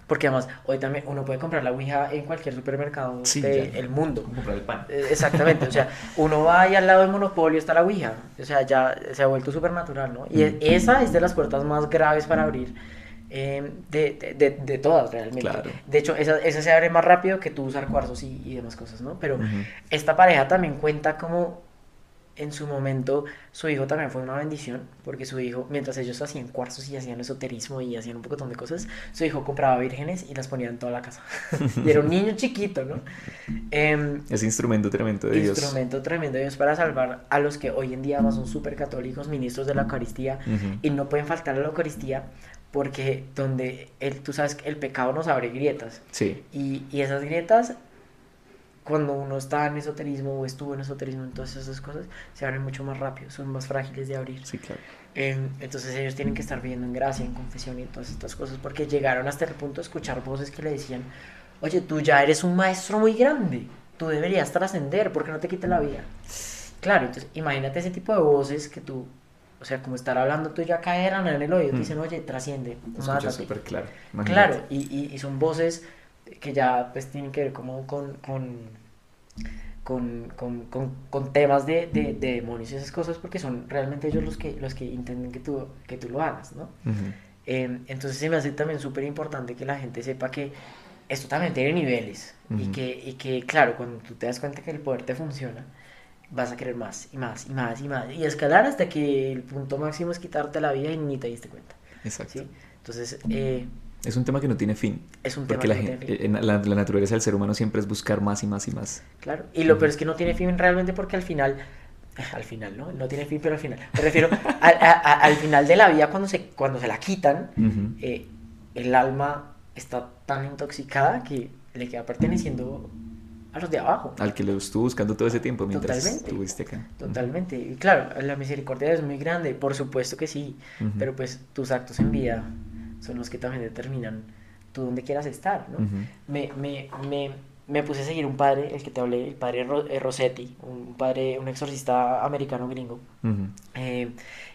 porque además, hoy también uno puede comprar la Ouija en cualquier supermercado sí, del de mundo. Comprar el pan. Exactamente, o sea, uno va ahí al lado del monopolio, está la Ouija. O sea, ya se ha vuelto supernatural, ¿no? Y mm. esa es de las puertas más graves para abrir. Eh, de, de, de, todas realmente. Claro. De hecho, esa, esa, se abre más rápido que tú usar cuarzos y, y demás cosas, ¿no? Pero uh -huh. esta pareja también cuenta como en su momento su hijo también fue una bendición, porque su hijo, mientras ellos hacían cuarzos y hacían esoterismo y hacían un montón de cosas, su hijo compraba vírgenes y las ponía en toda la casa. y era un niño chiquito, ¿no? Eh, Ese instrumento tremendo de Dios. Instrumento tremendo de Dios para salvar a los que hoy en día son súper católicos, ministros de la Eucaristía, uh -huh. y no pueden faltar a la Eucaristía porque donde el, tú sabes que el pecado nos abre grietas. Sí. Y, y esas grietas cuando uno está en esoterismo o estuvo en esoterismo en todas esas cosas, se abren mucho más rápido, son más frágiles de abrir. Sí, claro. Eh, entonces ellos tienen que estar viviendo en gracia, en confesión y en todas estas cosas, porque llegaron hasta el punto de escuchar voces que le decían, oye, tú ya eres un maestro muy grande, tú deberías trascender, porque no te quite la vida? Claro, entonces imagínate ese tipo de voces que tú, o sea, como estar hablando tú ya caerán en el oído, te dicen, oye, trasciende, mátate. súper claro. Imagínate. Claro, y, y, y son voces que ya pues tienen que ver como con, con, con, con, con, temas de, de, de, demonios y esas cosas porque son realmente ellos los que, los que intenten que tú, que tú lo hagas, ¿no? Uh -huh. eh, entonces se me hace también súper importante que la gente sepa que esto también tiene niveles uh -huh. y, que, y que claro, cuando tú te das cuenta que el poder te funciona, vas a querer más y más y más y más y escalar hasta que el punto máximo es quitarte la vida y ni te diste cuenta. Exacto. ¿sí? Entonces, eh, es un tema que no tiene fin. Es un porque tema la, que gente, no tiene fin. La, la, naturaleza del ser humano siempre es buscar más y más y más. Claro, y lo uh -huh. peor es que no tiene fin realmente porque al final, al final, ¿no? No tiene fin, pero al final. Me refiero a, a, a, al final de la vida, cuando se, cuando se la quitan, uh -huh. eh, el alma está tan intoxicada que le queda perteneciendo a los de abajo. Al que lo estuvo buscando todo ese tiempo mientras Totalmente. estuviste acá. Totalmente. Y claro, la misericordia es muy grande, por supuesto que sí, uh -huh. pero pues tus actos en vida son los que también determinan tú dónde quieras estar, ¿no? Uh -huh. me, me, me, me, puse a seguir un padre, el que te hablé, el padre eh, Rossetti, un padre, un exorcista americano gringo, uh -huh. eh,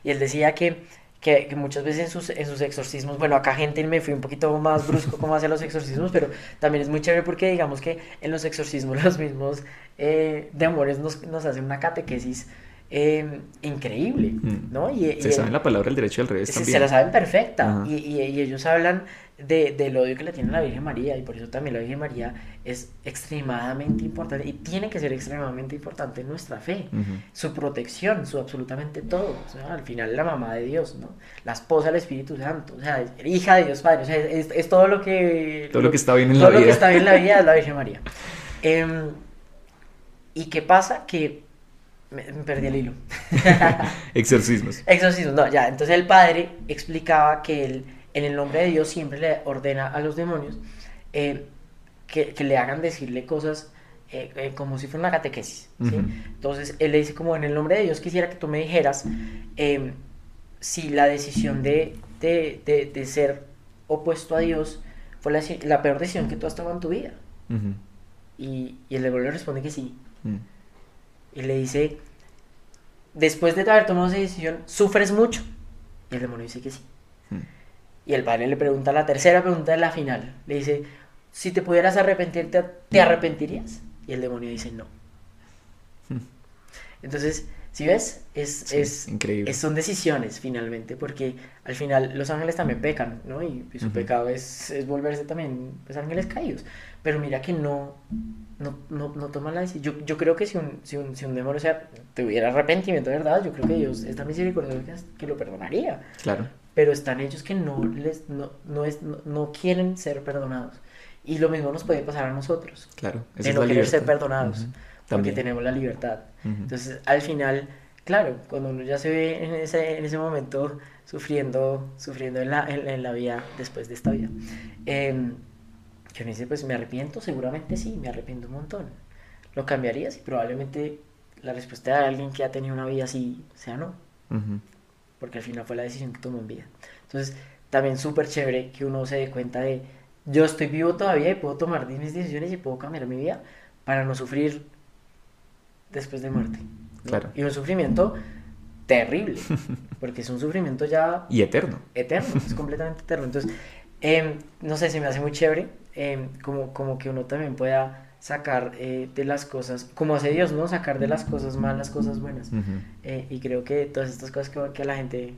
y él decía que, que, que, muchas veces en sus, en sus exorcismos, bueno, acá gente me fui un poquito más brusco como hacia los exorcismos, pero también es muy chévere porque digamos que en los exorcismos los mismos eh, demonios nos, nos hacen una catequesis eh, increíble, ¿no? Y, se y saben la palabra el derecho al revés se, también. Se la saben perfecta, y, y, ellos hablan de, del odio que le tiene la Virgen María y por eso también la Virgen María es extremadamente importante y tiene que ser extremadamente importante en nuestra fe, su protección, su absolutamente todo, o sea, al final la mamá de Dios, ¿no? La esposa del Espíritu Santo, o sea, hija de Dios Padre, o sea, es, es todo lo que... Todo lo, que está bien en la vida. Todo lo que está bien en la vida es la Virgen María. Em, ¿Y qué pasa? Que me, perdí el hilo. Exorcismos. Exorcismos, no, ya. Entonces el padre explicaba que él, en el nombre de Dios, siempre le ordena a los demonios eh, que, le hagan decirle cosas eh, eh, como si fuera una catequesis. Entonces él le dice, como en el nombre de Dios, quisiera que tú me dijeras em, si la decisión de, de, ser opuesto a Dios fue la, peor decisión que tú has tomado en tu vida. y, y, el demonio responde que sí. Mm y le dice, después de haber tomado esa decisión, ¿sufres mucho? Y el demonio dice que sí. Hmm. Y el padre le pregunta la tercera pregunta de la final. Le dice, si te pudieras arrepentir, ¿te, arrepentirías? Y el demonio dice no. Hmm. Entonces, si ves, es, es, increíble. son decisiones finalmente, porque al final los ángeles también pecan, ¿no? Y, su pecado es, es, volverse también pues, ángeles caídos. Pero mira que no, no, no, no toman la decisión. Yo, yo creo que si un, si un, si un demonio o sea, tuviera arrepentimiento de verdad, yo creo que Dios es tan misericordioso que lo perdonaría. Claro. Pero están ellos que no, les, no, no, es, no, quieren ser perdonados. Y lo mismo nos puede pasar a nosotros. Claro. de no querer ser perdonados porque tenemos la libertad. Entonces, al final, claro, cuando uno ya se ve en ese, en ese momento sufriendo, sufriendo en la, en, la vida después de esta vida, eh, que uno dice, pues me arrepiento, seguramente sí, me arrepiento un montón. ¿Lo cambiarías? Y probablemente la respuesta de alguien que ha tenido una vida así sea no. Porque al final fue la decisión que tomó en vida. Entonces, también súper chévere que uno se dé cuenta de, yo estoy vivo todavía y puedo tomar mis decisiones y puedo cambiar mi vida para no sufrir después de muerte. Claro. Y un sufrimiento terrible, porque es un sufrimiento ya... Y eterno. Eterno, es completamente eterno. Entonces, em, no sé, se me hace muy chévere, em, como, como que uno también pueda sacar eh, de las cosas, como hace Dios, ¿no? Sacar de las cosas malas cosas buenas. Eh, y creo que todas estas cosas que, que a la gente,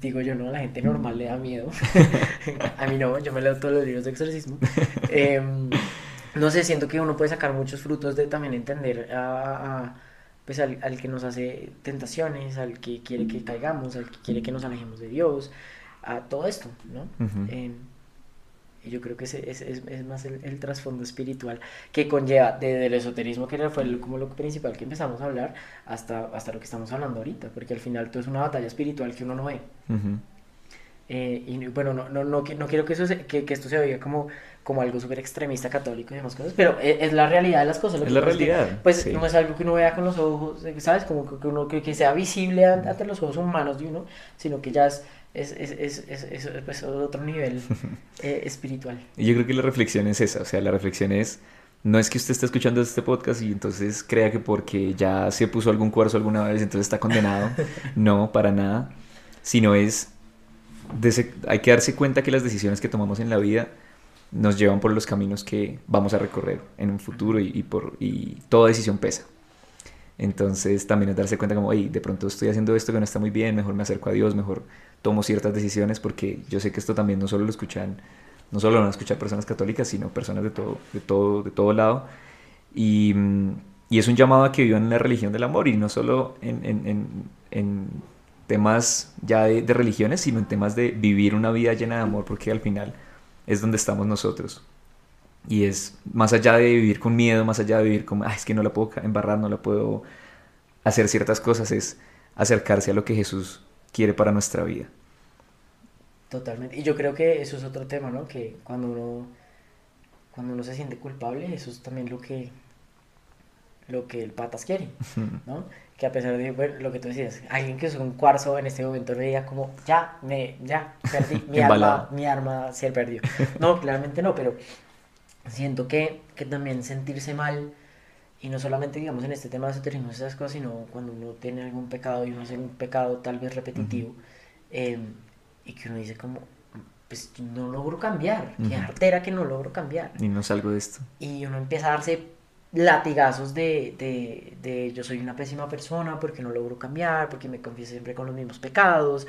digo yo, ¿no? A la gente normal le da miedo. a mí no, yo me leo todos los libros de exorcismo. Em, no sé, siento que uno puede sacar muchos frutos de también entender a, pues al, que nos hace tentaciones, al que quiere que caigamos, al que quiere que nos alejemos de Dios, a todo esto, ¿no? Em, y yo creo que es, es, es más el, trasfondo espiritual que conlleva desde el esoterismo, que fue como lo principal que empezamos a hablar, hasta, hasta lo que estamos hablando ahorita, porque al final todo es una batalla espiritual que uno no ve. Eh, y bueno, no, no, no, no quiero que, eso que, que, esto se oiga como, como algo súper extremista católico y demás cosas, pero e, es, la realidad de las cosas. es la realidad. pues no es algo que uno vea con los ojos, ¿sabes? Como que, uno, que, sea visible ante los ojos humanos de uno, sino que ya es, es, es, es, es pues, otro nivel eh, espiritual. Y yo creo que la reflexión es esa, o sea, la reflexión es... No es que usted esté escuchando este podcast y entonces crea que porque ya se puso algún cuarzo alguna vez, entonces está condenado. no, para nada. Sino es hay que darse cuenta que las decisiones que tomamos en la vida nos llevan por los caminos que vamos a recorrer en un futuro y, por, y toda decisión pesa. Entonces también es darse cuenta como, de pronto estoy haciendo esto que no está muy bien, mejor me acerco a Dios, mejor tomo ciertas decisiones porque yo sé que esto también no solo lo escuchan, no solo lo van a escuchar personas católicas, sino personas de todo, de todo, de todo lado. Y, y es un llamado a que vivan en la religión del amor y no solo en temas ya de, religiones, sino en temas de vivir una vida llena de amor, porque al final es donde estamos nosotros. Y es más allá de vivir con miedo, más allá de vivir como, es que no la puedo embarrar, no la puedo hacer ciertas cosas, es acercarse a lo que Jesús quiere para nuestra vida. Totalmente. Y yo creo que eso es otro tema, ¿no? Que cuando uno, cuando uno se siente culpable, eso es también lo que, lo que el patas quiere, ¿no? Que a pesar de lo que tú decías, alguien que usa un cuarzo en este momento le diga como, ya, me, ya, perdí, mi arma, mi arma se perdió. No, claramente no, pero siento que, que también sentirse mal, y no solamente digamos en este tema de esoterismo, esas cosas, sino cuando uno tiene algún pecado y uno hace un pecado tal vez repetitivo, em, y que uno dice como, pues no logro cambiar, qué artera que no logro cambiar. Y no salgo de esto. Y uno empieza a darse latigazos de, de, de, yo soy una pésima persona porque no logro cambiar, porque me confieso siempre con los mismos pecados.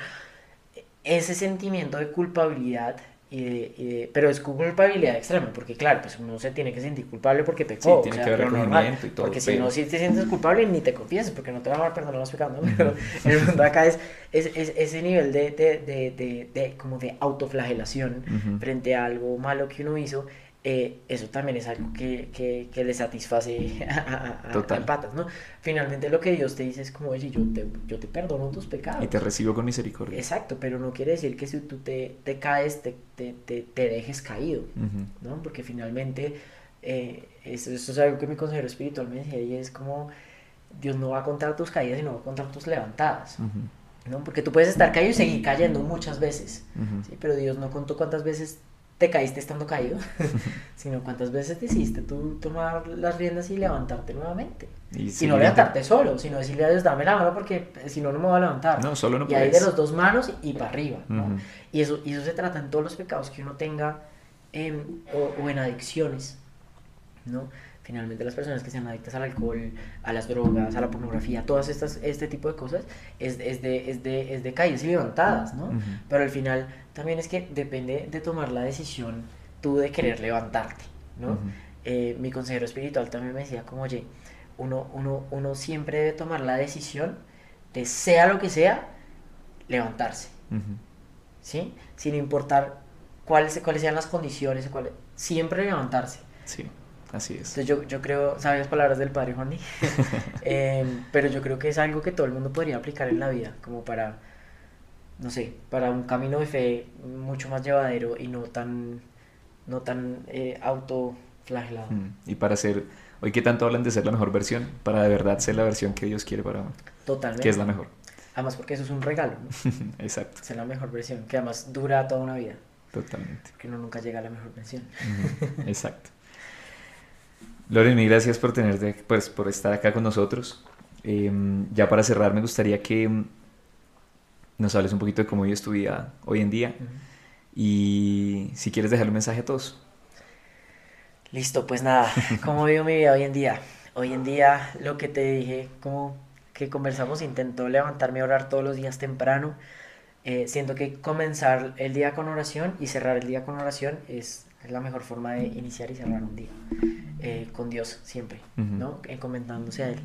Ese sentimiento de culpabilidad y de, pero es culpabilidad extrema, porque claro, pues uno se tiene que sentir culpable porque pecó, sí, tiene que haber recogimiento y todo. Porque si no, si te sientes culpable, ni te confieses, porque no te van a perdonar los pecados, ¿no? Pero el mundo acá es, es, es ese nivel de, de, de, de, como de autoflagelación frente a algo malo que uno hizo, eh, eso también es algo que, que, que le satisface a, a, patas, ¿no? Finalmente lo que Dios te dice es como, oye, yo te, yo te perdono tus pecados. Y te recibo con misericordia. Exacto, pero no quiere decir que si tú te, te caes, te, te, te, dejes caído, ¿no? Porque finalmente, eh, eso, es algo que mi consejero espiritual me decía y es como, Dios no va a contar tus caídas, sino va a contar tus levantadas. ¿no? Porque tú puedes estar caído y seguir cayendo muchas veces, ¿sí? pero Dios no contó cuántas veces te caíste estando caído, sino cuántas veces decidiste tú tomar las riendas y levantarte nuevamente. Y, no levantarte solo, sino decirle a Dios, dame la mano porque si no, no me voy a levantar. No, solo no Y ahí de los dos manos y para arriba. ¿no? y, eso, y eso se trata en todos los pecados que uno tenga o, o, en adicciones. ¿no? finalmente las personas que sean adictas al alcohol, a las drogas, a la pornografía, todas estas, este tipo de cosas, es, es, de, es, de, es de caídas y levantadas, ¿no? Pero al final también es que depende de tomar la decisión tú de querer levantarte, ¿no? Eh, mi consejero espiritual también me decía como, oye, uno, uno, uno siempre debe tomar la decisión de sea lo que sea, levantarse, ¿sí? Sin importar cuáles, cuáles sean las condiciones, cuáles, siempre levantarse. Sí. Así es. Entonces yo, yo creo, sabias palabras del padre Juan eh, pero yo creo que es algo que todo el mundo podría aplicar en la vida, como para, no sé, para un camino de fe mucho más llevadero y no tan, no tan eh, autoflagelado. Mm, y para ser, hoy que tanto hablan de ser la mejor versión, para de verdad ser la versión que Dios quiere para uno. Totalmente. Que es la mejor. Además porque eso es un regalo. Exacto. Ser la mejor versión, que además dura toda una vida. Totalmente. Que uno nunca llega a la mejor versión. Exacto. Loren, mil gracias por tenerte, pues, por estar acá con nosotros. Em, ya para cerrar, me gustaría que nos hables un poquito de cómo vives tu vida hoy en día y si quieres dejar un mensaje a todos. Listo, pues nada, ¿cómo vivo mi vida hoy en día? Hoy en día, lo que te dije, como que conversamos, intento levantarme a orar todos los días temprano. Eh, siento que comenzar el día con oración y cerrar el día con oración es es la mejor forma de iniciar y cerrar un día. Eh, con Dios siempre, ¿no? Encomendándose a Él.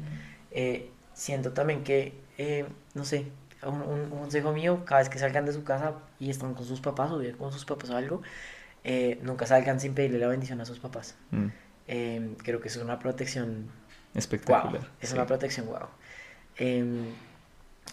Eh, siento también que, eh, no sé, un, consejo mío, cada vez que salgan de su casa y están con sus papás o viven con sus papás o algo, nunca salgan sin pedirle la bendición a sus papás. Mm. creo que eso es una protección espectacular. Es una protección wow. Em,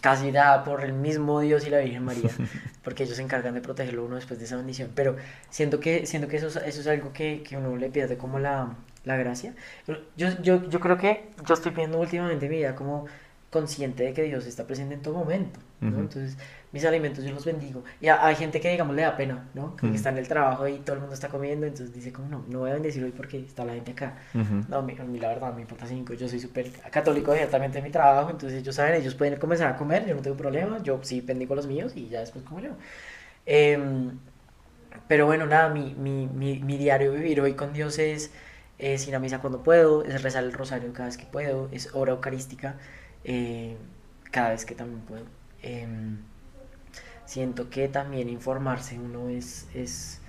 casi dada por el mismo Dios y la Virgen María, porque ellos se encargan de protegerlo uno después de esa bendición. Pero siento que, siento que eso, eso es algo que, que uno le pierde como la, la gracia. Yo, yo, yo creo que yo estoy viendo últimamente mi vida como consciente de que Dios está presente en todo momento, ¿no? Entonces, mis alimentos yo los bendigo. Y hay gente que, digamos, le da pena, ¿no? Que está en el trabajo y todo el mundo está comiendo, entonces dice como, no, no voy a bendecir hoy porque está la gente acá. No, a mí, la verdad me importa cinco, yo soy súper católico abiertamente en mi trabajo, entonces ellos saben, ellos pueden comenzar a comer, yo no tengo problema, yo sí bendigo los míos y ya después como yo. Em, pero bueno, nada, mi, mi, mi, mi, diario vivir hoy con Dios es, es ir a misa cuando puedo, es rezar el rosario cada vez que puedo, es hora eucarística eh, cada vez que también puedo. Em, siento que también informarse uno es, es,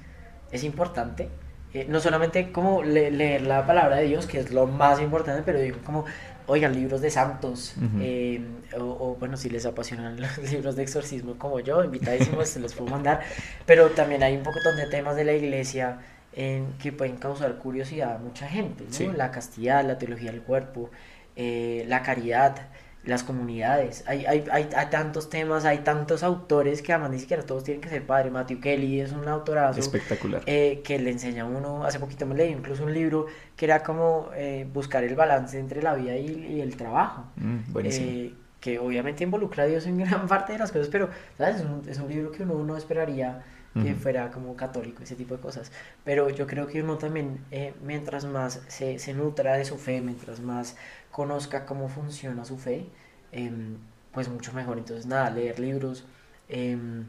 es importante. Eh, no solamente como leer la palabra de Dios, que es lo más importante, pero digo como, oigan, libros de santos, em, o, bueno, si les apasionan los libros de exorcismo como yo, invitadísimos, se los puedo mandar, pero también hay un poco de temas de la iglesia en, que pueden causar curiosidad a mucha gente, La castidad, la teología del cuerpo, eh, la caridad, las comunidades. Hay, hay, hay, hay, tantos temas, hay tantos autores que además ni siquiera todos tienen que ser padre. Matthew Kelly es un autorazo. Espectacular. Eh, que le enseña a uno, hace poquito me leí incluso un libro que era como eh, buscar el balance entre la vida y, el trabajo. Mm, buenísimo. Eh, que obviamente involucra a Dios en gran parte de las cosas, pero ¿sabes? Es, un, es un libro que uno no esperaría que fuera como católico, ese tipo de cosas. Pero yo creo que uno también, mientras más se, se nutra de su fe, mientras más conozca cómo funciona su fe, em, pues mucho mejor. Entonces, nada, leer libros, em,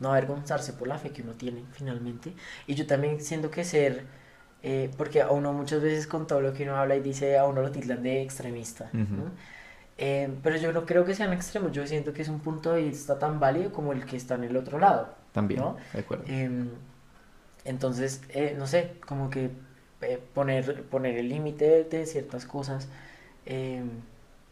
no avergonzarse por la fe que uno tiene finalmente. Y yo también siento que ser, eh, porque a uno muchas veces con todo lo que uno habla y dice, a uno lo tildan de extremista, Eh, pero yo no creo que sean extremos, yo siento que es un punto de vista tan válido como el que está en el otro lado. También, ¿no? de acuerdo. Em, entonces, eh, no sé, como que eh, poner, poner el límite de, ciertas cosas, em,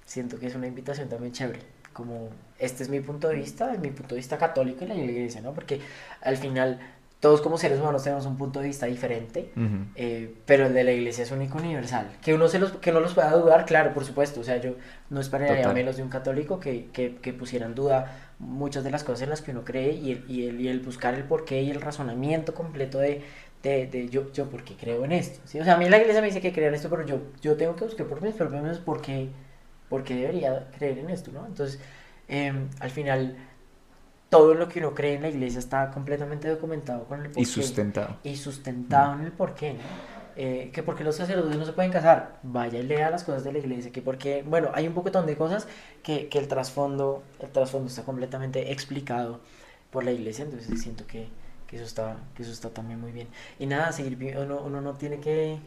siento que es una invitación también chévere. Como, este es mi punto de vista, mi punto de vista católico y la iglesia, ¿no? Porque al final todos como seres humanos tenemos un punto de vista diferente, eh, pero el de la iglesia es único universal. Que uno, se los, que no los pueda dudar, claro, por supuesto. O sea, yo no esperaría menos de un católico que, que, que pusiera en duda muchas de las cosas en las que uno cree y el, y el, y el buscar el porqué y el razonamiento completo de, de, de yo, yo por qué creo en esto. ¿sí? O sea, a mí la iglesia me dice que creo en esto, pero yo, yo tengo que buscar por mis propios por qué, por qué debería creer en esto, ¿no? Entonces, eh, al final todo lo que uno cree en la iglesia está completamente documentado con el porqué. Y sustentado. Y sustentado en el porqué, ¿no? Eh, que porque los sacerdotes no se pueden casar, vaya y lea las cosas de la iglesia, que porque, bueno, hay un poquitón de cosas que, que el trasfondo, el trasfondo está completamente explicado por la iglesia, entonces siento que, que, eso, está, que eso está también muy bien. Y nada, seguir, uno, uno no tiene que,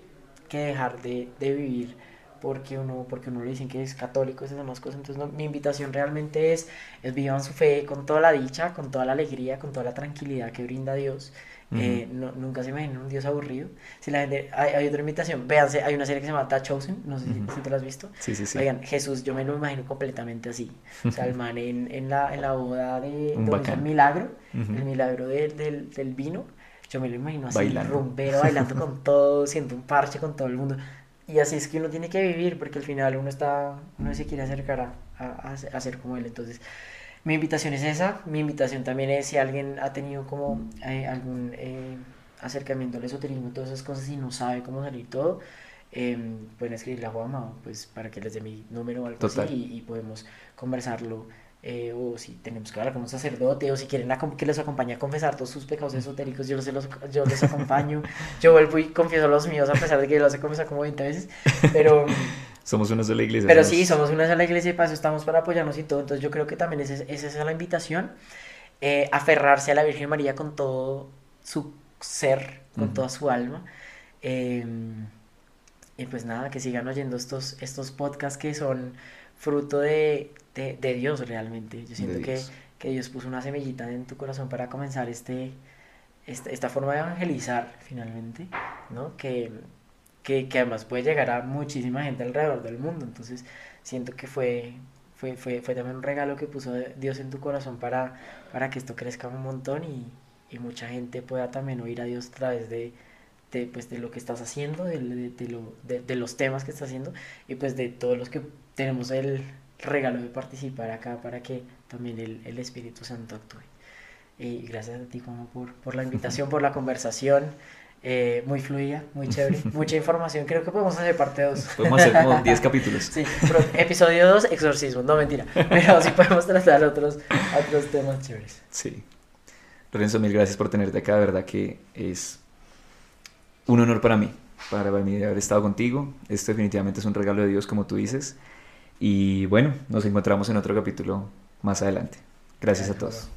que dejar de, de vivir porque uno, porque uno le dicen que es católico, esas demás cosas. Entonces, mi invitación realmente es, es vivan su fe con toda la dicha, con toda la alegría, con toda la tranquilidad que brinda Dios. Eh, no, nunca se imaginen un Dios aburrido. Si la gente, hay, hay, otra invitación, véanse, hay una serie que se llama The Chosen, no sé si, si, te la has visto. Sí, sí, sí. Oigan, Jesús, yo me lo imagino completamente así. O sea, el man en, en, la, en la boda de, de el milagro, el milagro de, del, del vino, yo me lo imagino así, bailando. rumbero, bailando con todo, siendo un parche con todo el mundo. Y así es que uno tiene que vivir, porque al final uno está, uno se quiere acercar a, a, a ser como él. Entonces, mi invitación es esa. Mi invitación también es si alguien ha tenido como eh, algún eh, acercamiento al esoterismo, todas esas cosas y no sabe cómo salir todo, eh, pueden escribirle a Juan pues para que les dé mi número o algo así y, y podemos conversarlo eh, o si tenemos que hablar con un sacerdote, o si quieren que les acompañe a confesar todos sus pecados esotéricos, yo, los, yo les acompaño. yo vuelvo y confieso los míos, a pesar de que yo los he confesado como 20 veces. Pero. Somos una sola iglesia. Pero sí, somos una sola iglesia y para eso estamos para apoyarnos y todo. Entonces, yo creo que también esa es, esa es la invitación: eh, aferrarse a la Virgen María con todo su ser, con toda su alma. Em, y pues nada, que sigan oyendo estos, estos podcasts que son fruto de, de, Dios realmente. Yo siento que, que, Dios puso una semillita en tu corazón para comenzar este, este esta, forma de evangelizar finalmente, ¿no? Que, que, que, además puede llegar a muchísima gente alrededor del mundo. Entonces siento que fue, fue, fue, fue también un regalo que puso Dios en tu corazón para, para que esto crezca un montón y, y mucha gente pueda también oír a Dios a través de, de, pues, de lo que estás haciendo, de, de, lo, de, los temas que estás haciendo y pues de todos los que tenemos el regalo de participar acá para que también el, el Espíritu Santo actúe. Y gracias a ti como por, por la invitación, por la conversación. Eh, muy fluida, muy chévere, mucha información. Creo que podemos hacer parte 2. Podemos hacer como 10 capítulos. Sí, episodio 2, exorcismo, no mentira. Pero sí podemos tratar otros, otros temas chéveres. Sí. Lorenzo, mil gracias por tenerte acá. De verdad que es un honor para mí, para mí haber estado contigo. Esto definitivamente es un regalo de Dios, como tú dices. Y bueno, nos encontramos en otro capítulo más adelante. Gracias, a todos.